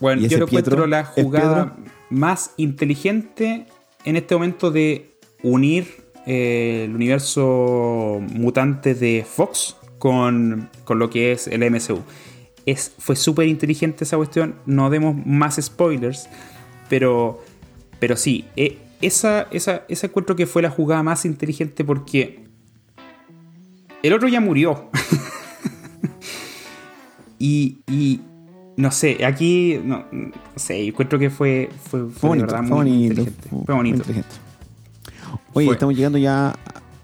Bueno, ¿Y yo lo encuentro la ¿Es jugada más inteligente en este momento de unir el universo mutante de Fox con, con lo que es el MCU. Es, fue súper inteligente esa cuestión. No demos más spoilers, pero, pero sí, eh, esa, esa, ese encuentro que fue la jugada más inteligente porque el otro ya murió. y, y no sé, aquí no, no sé, encuentro que fue, fue, fue, Fue de bonito, verdad fue muy bonito. inteligente. fue- bonito. inteligente. Oye, estamos llegando ya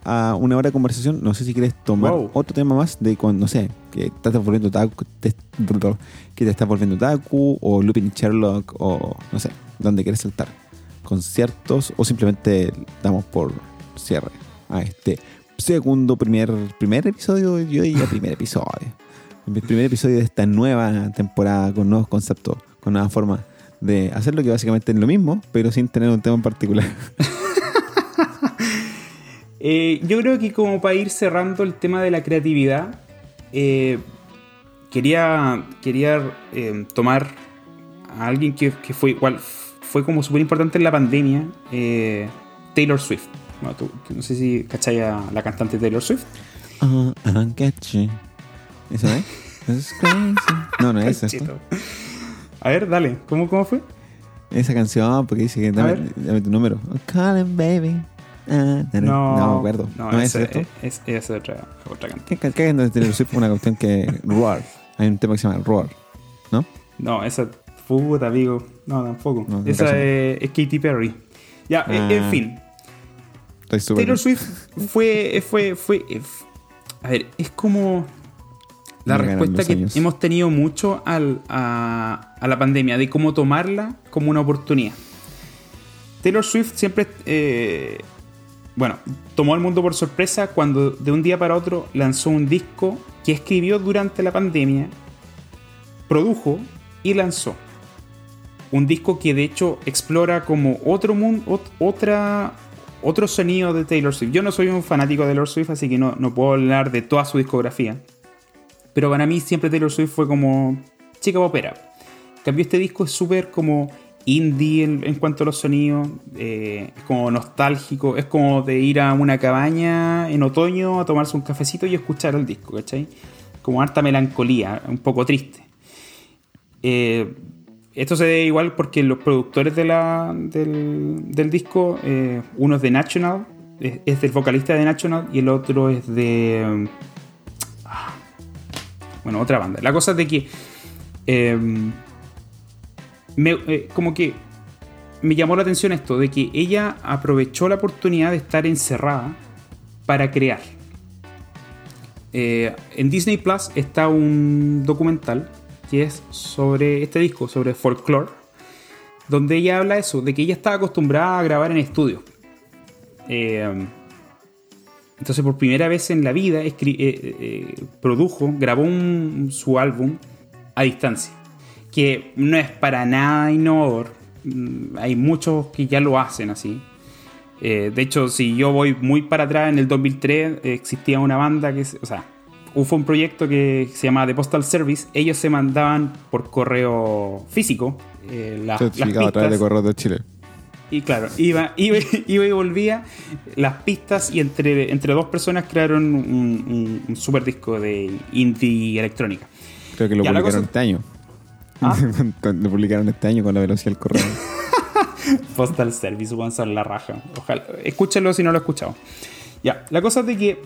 a una hora de conversación. No sé si quieres tomar Wow. otro tema más de cuando, no sé, que te estás volviendo taku, te, que te estás volviendo taku, o Lupin Sherlock, o no sé, dónde quieres saltar. Conciertos, o simplemente damos por cierre a este segundo, primer, primer episodio, yo diría primer episodio. El primer episodio de esta nueva temporada con nuevos conceptos, con nuevas formas de hacerlo que básicamente es lo mismo, pero sin tener un tema en particular. Eh, yo creo que como para ir cerrando el tema de la creatividad, eh, quería, quería eh, tomar a alguien que, que fue igual, fue como súper importante en la pandemia, eh, Taylor Swift. Bueno, tú- no sé si cachai a la cantante Taylor Swift. Ah, I don't get you. ¿Eso es? It's crazy. No, no es eso. A ver, dale, ¿cómo, cómo fue? Esa canción, porque dice que dame, dame tu número. I'm calling, baby. Ah, na. no, me acuerdo. No, ¿No, es esa- esto? es, es otra, otra cantante. ¿Qué, qué, qué es Taylor Swift? Una cuestión que. Roar. Hay un tema que se llama Roar. ¿No? No, esa puta, amigo. No, tampoco. No, esa es, es Katy Perry. Ya, Ah. en fin. Estoy súper. Taylor Swift fue, fue, fue, a ver, es como la Me respuesta que años. hemos tenido mucho al- a, a la pandemia, de cómo tomarla como una oportunidad. Taylor Swift siempre, eh, bueno, tomó al mundo por sorpresa cuando de un día para otro lanzó un disco que escribió durante la pandemia, produjo y lanzó. Un disco que de hecho explora como otro mundo, otra, otro sonido de Taylor Swift. Yo no soy un fanático de Taylor Swift, así que no, no puedo hablar de toda su discografía. Pero para mí siempre Taylor Swift fue como chica popera. En cambio este disco es súper como indie en, en cuanto a los sonidos, eh, es como nostálgico, es como de ir a una cabaña en otoño a tomarse un cafecito y escuchar el disco, ¿cachai? Como harta melancolía, un poco triste. Eh, esto se debe igual porque los productores del, disco, eh, uno es de National, es, del vocalista de National y el otro es de... ah, bueno, otra banda. La cosa es de que... eh, me- eh, como que me llamó la atención esto, de que ella aprovechó la oportunidad de estar encerrada para crear. Eh, en Disney Plus está un documental que es sobre este disco, sobre folklore, donde ella habla eso, de que ella estaba acostumbrada a grabar en estudio. Eh, entonces por primera vez en la vida eh, eh, produjo, grabó su álbum a distancia, que no es para nada innovador. Mm, Hay muchos que ya lo hacen así. De hecho, si yo voy muy para atrás, en el 2003 eh, existía una banda que, o sea, hubo un proyecto que se llamaba The Postal Service. Ellos se mandaban por correo físico eh, la- las Certificado a través de pistas. Correo de Chile. Y claro, iba, iba, iba y volvía las pistas y entre, entre dos personas crearon un, un- un super disco de indie electrónica. Creo que lo Ya, publicaron cosa- este año. ¿Ah? lo publicaron este año con la velocidad del correo. Postal Service, weón, son la raja. Ojalá, escúchenlo si no lo he escuchado. Ya, la cosa es de que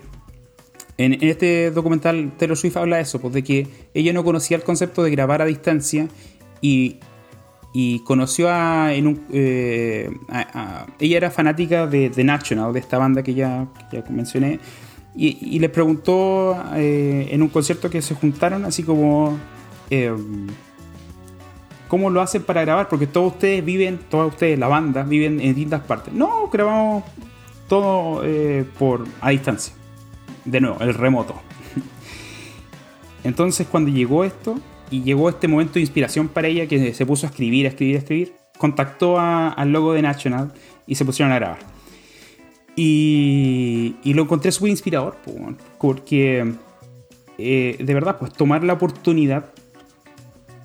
en, este documental Taylor Swift habla de eso, pues de que ella no conocía el concepto de grabar a distancia y, y conoció a, eh, ella era fanática de The National, de esta banda que ya, ya mencioné, y, y les preguntó eh, en un concierto que se juntaron, así como... eh, ¿Cómo lo hacen para grabar? Porque todos ustedes viven, todos ustedes, la banda, viven en distintas partes. No, grabamos todo eh, por a distancia. De nuevo, el remoto. Entonces, cuando llegó esto, y llegó este momento de inspiración para ella, que se puso a escribir, a escribir, a escribir, contactó a- al logo de National y se pusieron a grabar. Y, y lo encontré súper inspirador, porque eh, de verdad, pues tomar la oportunidad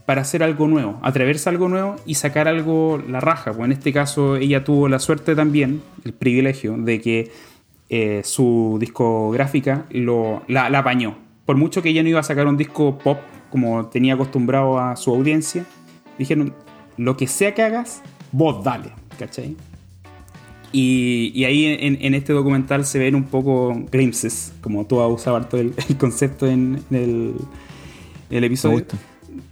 para hacer algo nuevo, atreverse a algo nuevo y sacar algo la raja. Pues en este caso ella tuvo la suerte también, el privilegio, de que eh, su discográfica lo, la, la apañó. Por mucho que ella no iba a sacar un disco pop como tenía acostumbrado a su audiencia, dijeron, lo que sea que hagas, vos dale, ¿cachai? Y, y ahí en, en este documental se ven un poco glimpses, como tú has usado harto el, el concepto en, en el, el episodio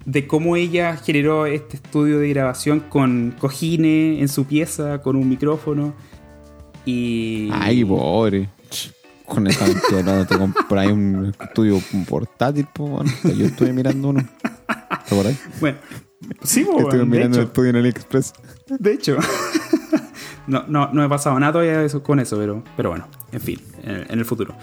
de cómo ella generó este estudio de grabación con cojines en su pieza, con un micrófono. Y. Ay, pobre. Con esa cantidad te compras un estudio portátil, po, bueno. Yo estuve mirando uno. ¿Te acordás? Bueno, sí, po, Estuve mirando el estudio en AliExpress. De hecho. No, no, no ha pasado nada todavía eso- con eso, pero, pero bueno, en fin, en, en el futuro.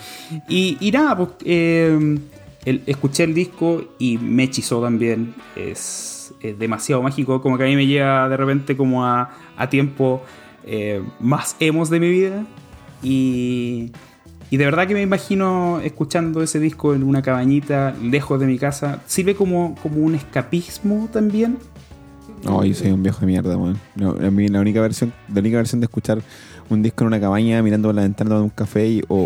Y, y nada, pues eh, el- escuché el disco y me hechizó también. Es, es demasiado mágico, como que a mí me lleva de repente como a, a tiempo eh, más emos de mi vida. Y, y de verdad que me imagino escuchando ese disco en una cabañita lejos de mi casa. Sirve como, como un escapismo también. No, yo soy un viejo de mierda, weón. No, a la única versión, la única versión de escuchar un disco en una cabaña mirando la ventana tomando un café o,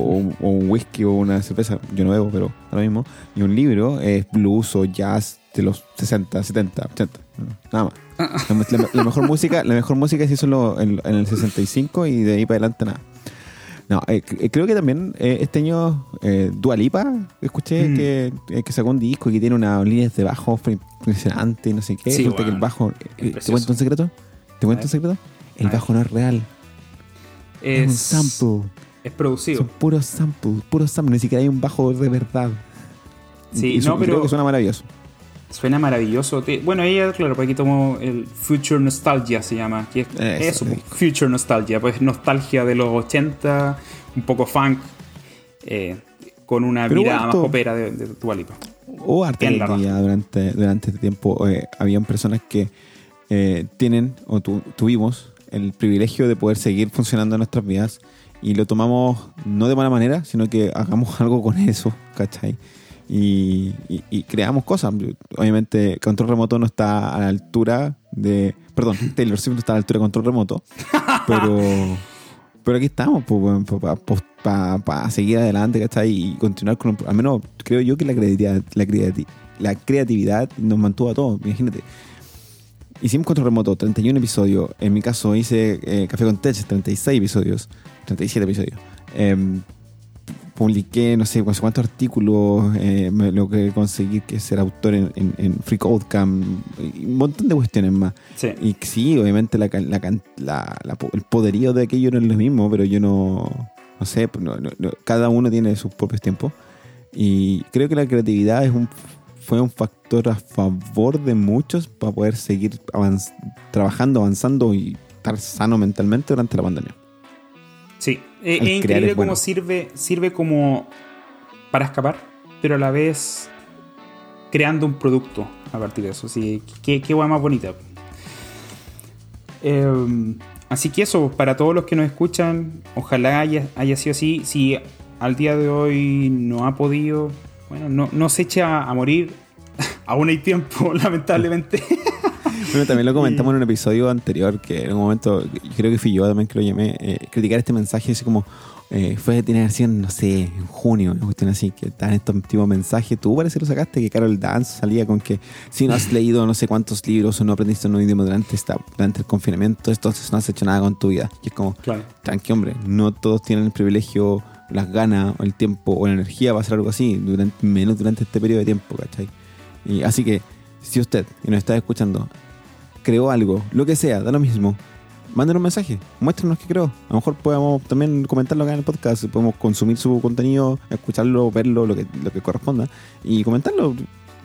o- un whisky o una cerveza, yo no bebo, pero ahora mismo, y un libro es blues o jazz de los 60, 70, 80, no, nada más. La, la- la mejor música, la mejor música se hizo en, lo- en- en el 65 y de ahí para adelante nada. No, eh, c- creo que también eh, este año eh, Dua Lipa, escuché Mm. que, eh, que sacó un disco y que tiene unas líneas de bajo impresionante y no sé qué. Sí, Resulta que el bajo, eh, ¿te cuento un secreto? ¿Te cuento un secreto? El bajo no es real, es, un Es, sample. es producido. Son puros samples, puros samples, ni siquiera hay un bajo de verdad. Sí, Y su- no, pero- creo que suena maravilloso. Suena maravilloso. Bueno, ella, claro, por aquí tomó el Future Nostalgia, se llama. Que es Eso, eso, sí. Future Nostalgia. Pues nostalgia de los 80, un poco funk, eh, con una Pero mirada harto. más popera de, de Dua Lipa. Hubo harta Bien la durante, durante este tiempo. Eh, habían personas que eh, tienen o tu- tuvimos el privilegio de poder seguir funcionando en nuestras vidas y lo tomamos no de mala manera, sino que hagamos algo con eso, ¿cachai? Y, y- y creamos cosas. Obviamente, Control Remoto no está a la altura de. Perdón, Taylor Swift no está a la altura de Control Remoto, pero. Pero aquí estamos, para seguir adelante, ¿cachai? Y continuar con... Al menos creo yo que la creatividad, la, creati- la creatividad nos mantuvo a todos, imagínate. Hicimos control remoto, 31 episodios. En mi caso hice eh, Café con Tech, 36 episodios. 37 episodios. Em, publiqué, no sé, sé cuántos artículos. eh, me lo que conseguí que ser autor en, en, en Free Code Camp. Y un montón de cuestiones más. Sí. Y sí, obviamente la, la, la- el poderío de aquello no es lo mismo, pero yo no, no sé, pues no- no- cada uno tiene sus propios tiempos. Y creo que la creatividad es un, fue un factor a favor de muchos para poder seguir avanz- trabajando, avanzando y estar sano mentalmente durante la pandemia. Sí, es Al crear increíble es cómo sirve, sirve como para escapar, pero a la vez creando un producto a partir de eso. Sí, qué, qué guay más bonita. Eh, así que eso, para todos los que nos escuchan, ojalá haya, haya sido así. Si al día de hoy no ha podido, bueno, no, no se echa a morir. Aún hay tiempo, lamentablemente. Bueno, también lo comentamos en un episodio anterior, que en un momento, creo que fui yo también que lo llamé, eh, criticar este mensaje así como, eh, fue de tener no sé, en junio, una cuestión así, que estaban estos tipos de mensajes. Tú parece que lo sacaste, que Carol Dance salía con que si no has leído no sé cuántos libros o no aprendiste un idioma durante, esta, durante el confinamiento, entonces no has hecho nada con tu vida. Y es como, Claro. tranqui, hombre, no todos tienen el privilegio, las ganas, o el tiempo, o la energía para hacer algo así, durante, menos durante este periodo de tiempo, ¿cachai? Y así que, si usted, y nos está escuchando, creó algo, lo que sea, da lo mismo, mándenos un mensaje, muéstrenos qué creó. A lo mejor podemos también comentarlo acá en el podcast, podemos consumir su contenido, escucharlo, verlo, lo que, lo que corresponda, y comentarlo.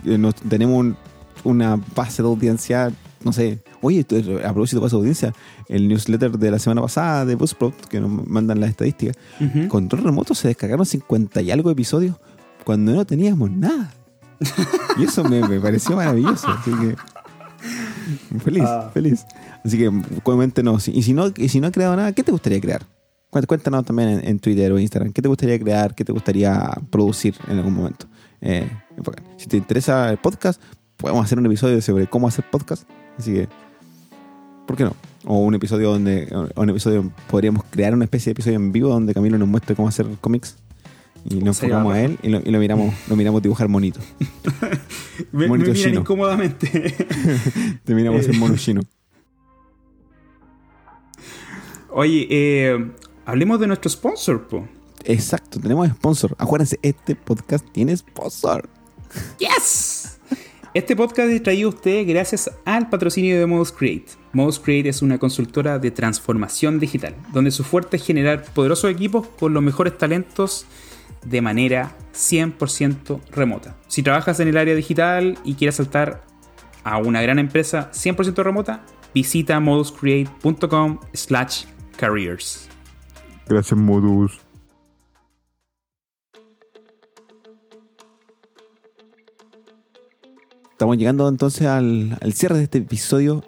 Eh, nos- tenemos un- una base de audiencia, no sé. Oye, a propósito de base de audiencia, el newsletter de la semana pasada de Buzzsprout, que nos mandan las estadísticas, Ujú. Control Remoto se descargaron 50 y algo episodios cuando no teníamos nada. Y eso me, me pareció maravilloso. Así que. Feliz, Ah. feliz. Así que coméntenos. Y si no, y si no has creado nada, ¿qué te gustaría crear? Cuént- Cuéntanos también en, en Twitter o Instagram. ¿Qué te gustaría crear? ¿Qué te gustaría producir en algún momento? Eh, si te interesa el podcast, podemos hacer un episodio sobre cómo hacer podcast. Así que, ¿por qué no? O un episodio donde, o un episodio, podríamos crear una especie de episodio en vivo donde Camilo nos muestre cómo hacer cómics. Y nos enfocamos a él y lo, y lo miramos, lo miramos dibujar monito. Me, me Monito miran chino. incómodamente. Te miramos en mono chino. Oye, eh, hablemos de nuestro sponsor, po. Exacto, tenemos sponsor. Acuérdense, este podcast tiene sponsor. ¡Yes! Este podcast es traído a usted gracias al patrocinio de Modus Create. Modus Create es una consultora de transformación digital, donde su fuerte es generar poderosos equipos con los mejores talentos de manera 100% remota. Si trabajas en el área digital y quieres saltar a una gran empresa 100% remota, visita moduscreate.com slash careers. Gracias, Modus. Estamos llegando entonces al, al cierre de este episodio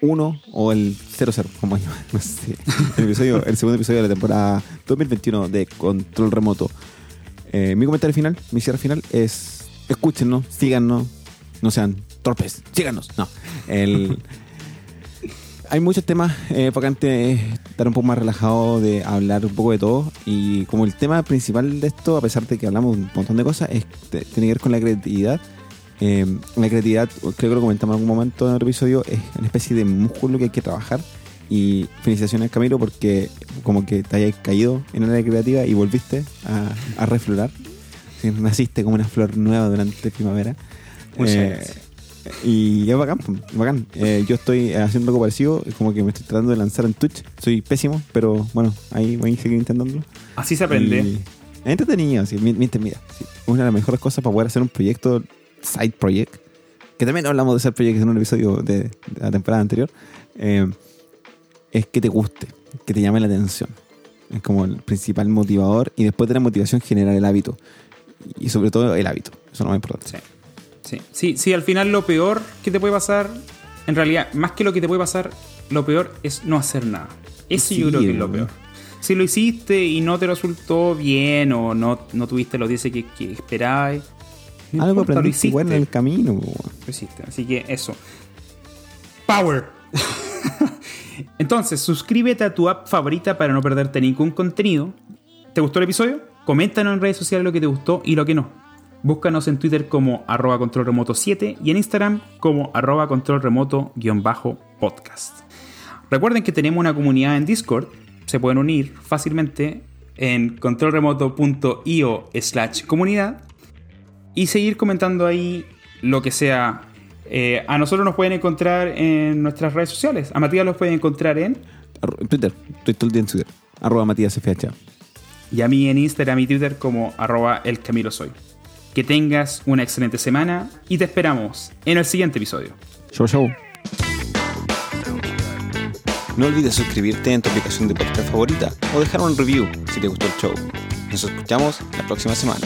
1 o el 00, como yo, no sé. El, episodio, el segundo episodio de la temporada 2021 de Control Remoto. Eh, mi comentario final, mi cierre final es: escúchenos, síganos, no sean torpes, síganos. No. El, hay muchos temas eh, para que estar un poco más relajado de hablar un poco de todo y como el tema principal de esto, a pesar de que hablamos un montón de cosas, es, tiene que ver con la creatividad. Eh, la creatividad, creo que lo comentamos en algún momento en otro episodio, es una especie de músculo que hay que trabajar y felicitaciones Camilo porque como que te hayas caído en el área creativa y volviste a, a reflorar. Naciste como una flor nueva durante primavera. Muchas Eh, gracias. y es bacán, bacán. Eh, yo estoy haciendo algo parecido, como que me estoy tratando de lanzar en Twitch. Soy pésimo, pero bueno, ahí voy a seguir intentándolo. Así se aprende. Y es entretenido, sí, mira, sí, una de las mejores cosas para poder hacer un proyecto, side project, que también hablamos de side project en un episodio de, de la temporada anterior, eh, es que te guste, que te llame la atención. Es como el principal motivador y después de la motivación generar el hábito. Y sobre todo el hábito, eso es lo más importante. Sí. Sí. sí, sí, al final lo peor que te puede pasar, en realidad, más que lo que te puede pasar, lo peor es no hacer nada. Eso yo creo que es lo peor. Si lo hiciste y no te resultó bien o no, no tuviste los 10 que, que esperabas, no Algo importa, aprendiste igual en el camino. Lo hiciste. Así que eso. Power. Entonces, suscríbete a tu app favorita para no perderte ningún contenido. ¿Te gustó el episodio? Coméntanos en redes sociales lo que te gustó y lo que no. Búscanos en Twitter como arroba control remoto 7 y en Instagram como arroba control remoto podcast. Recuerden que tenemos una comunidad en Discord. Se pueden unir fácilmente en controlremoto.io slash comunidad y seguir comentando ahí lo que sea. Eh, a nosotros nos pueden encontrar en nuestras redes sociales. A Matías los pueden encontrar en. Twitter, estoy todo el día en Twitter. Arroba Matías FH. Y a mí en Instagram y Twitter como arroba el Camilo Soy. Que tengas una excelente semana y te esperamos en el siguiente episodio. Show, show. No olvides suscribirte en tu aplicación de podcast favorita o dejar un review si te gustó el show. Nos escuchamos la próxima semana.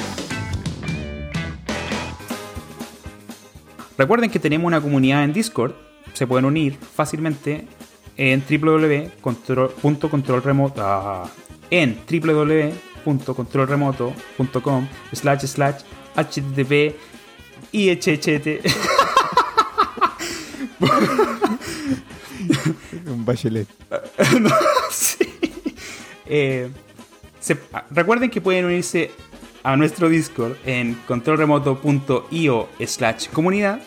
Recuerden que tenemos una comunidad en Discord. Se pueden unir fácilmente en www.controlremoto ah, en www.controlremoto.com slash slash http IHHT. Un bachelet. No, sí. Eh, se- ah, recuerden que pueden unirse a nuestro Discord en controlremoto.io slash comunidad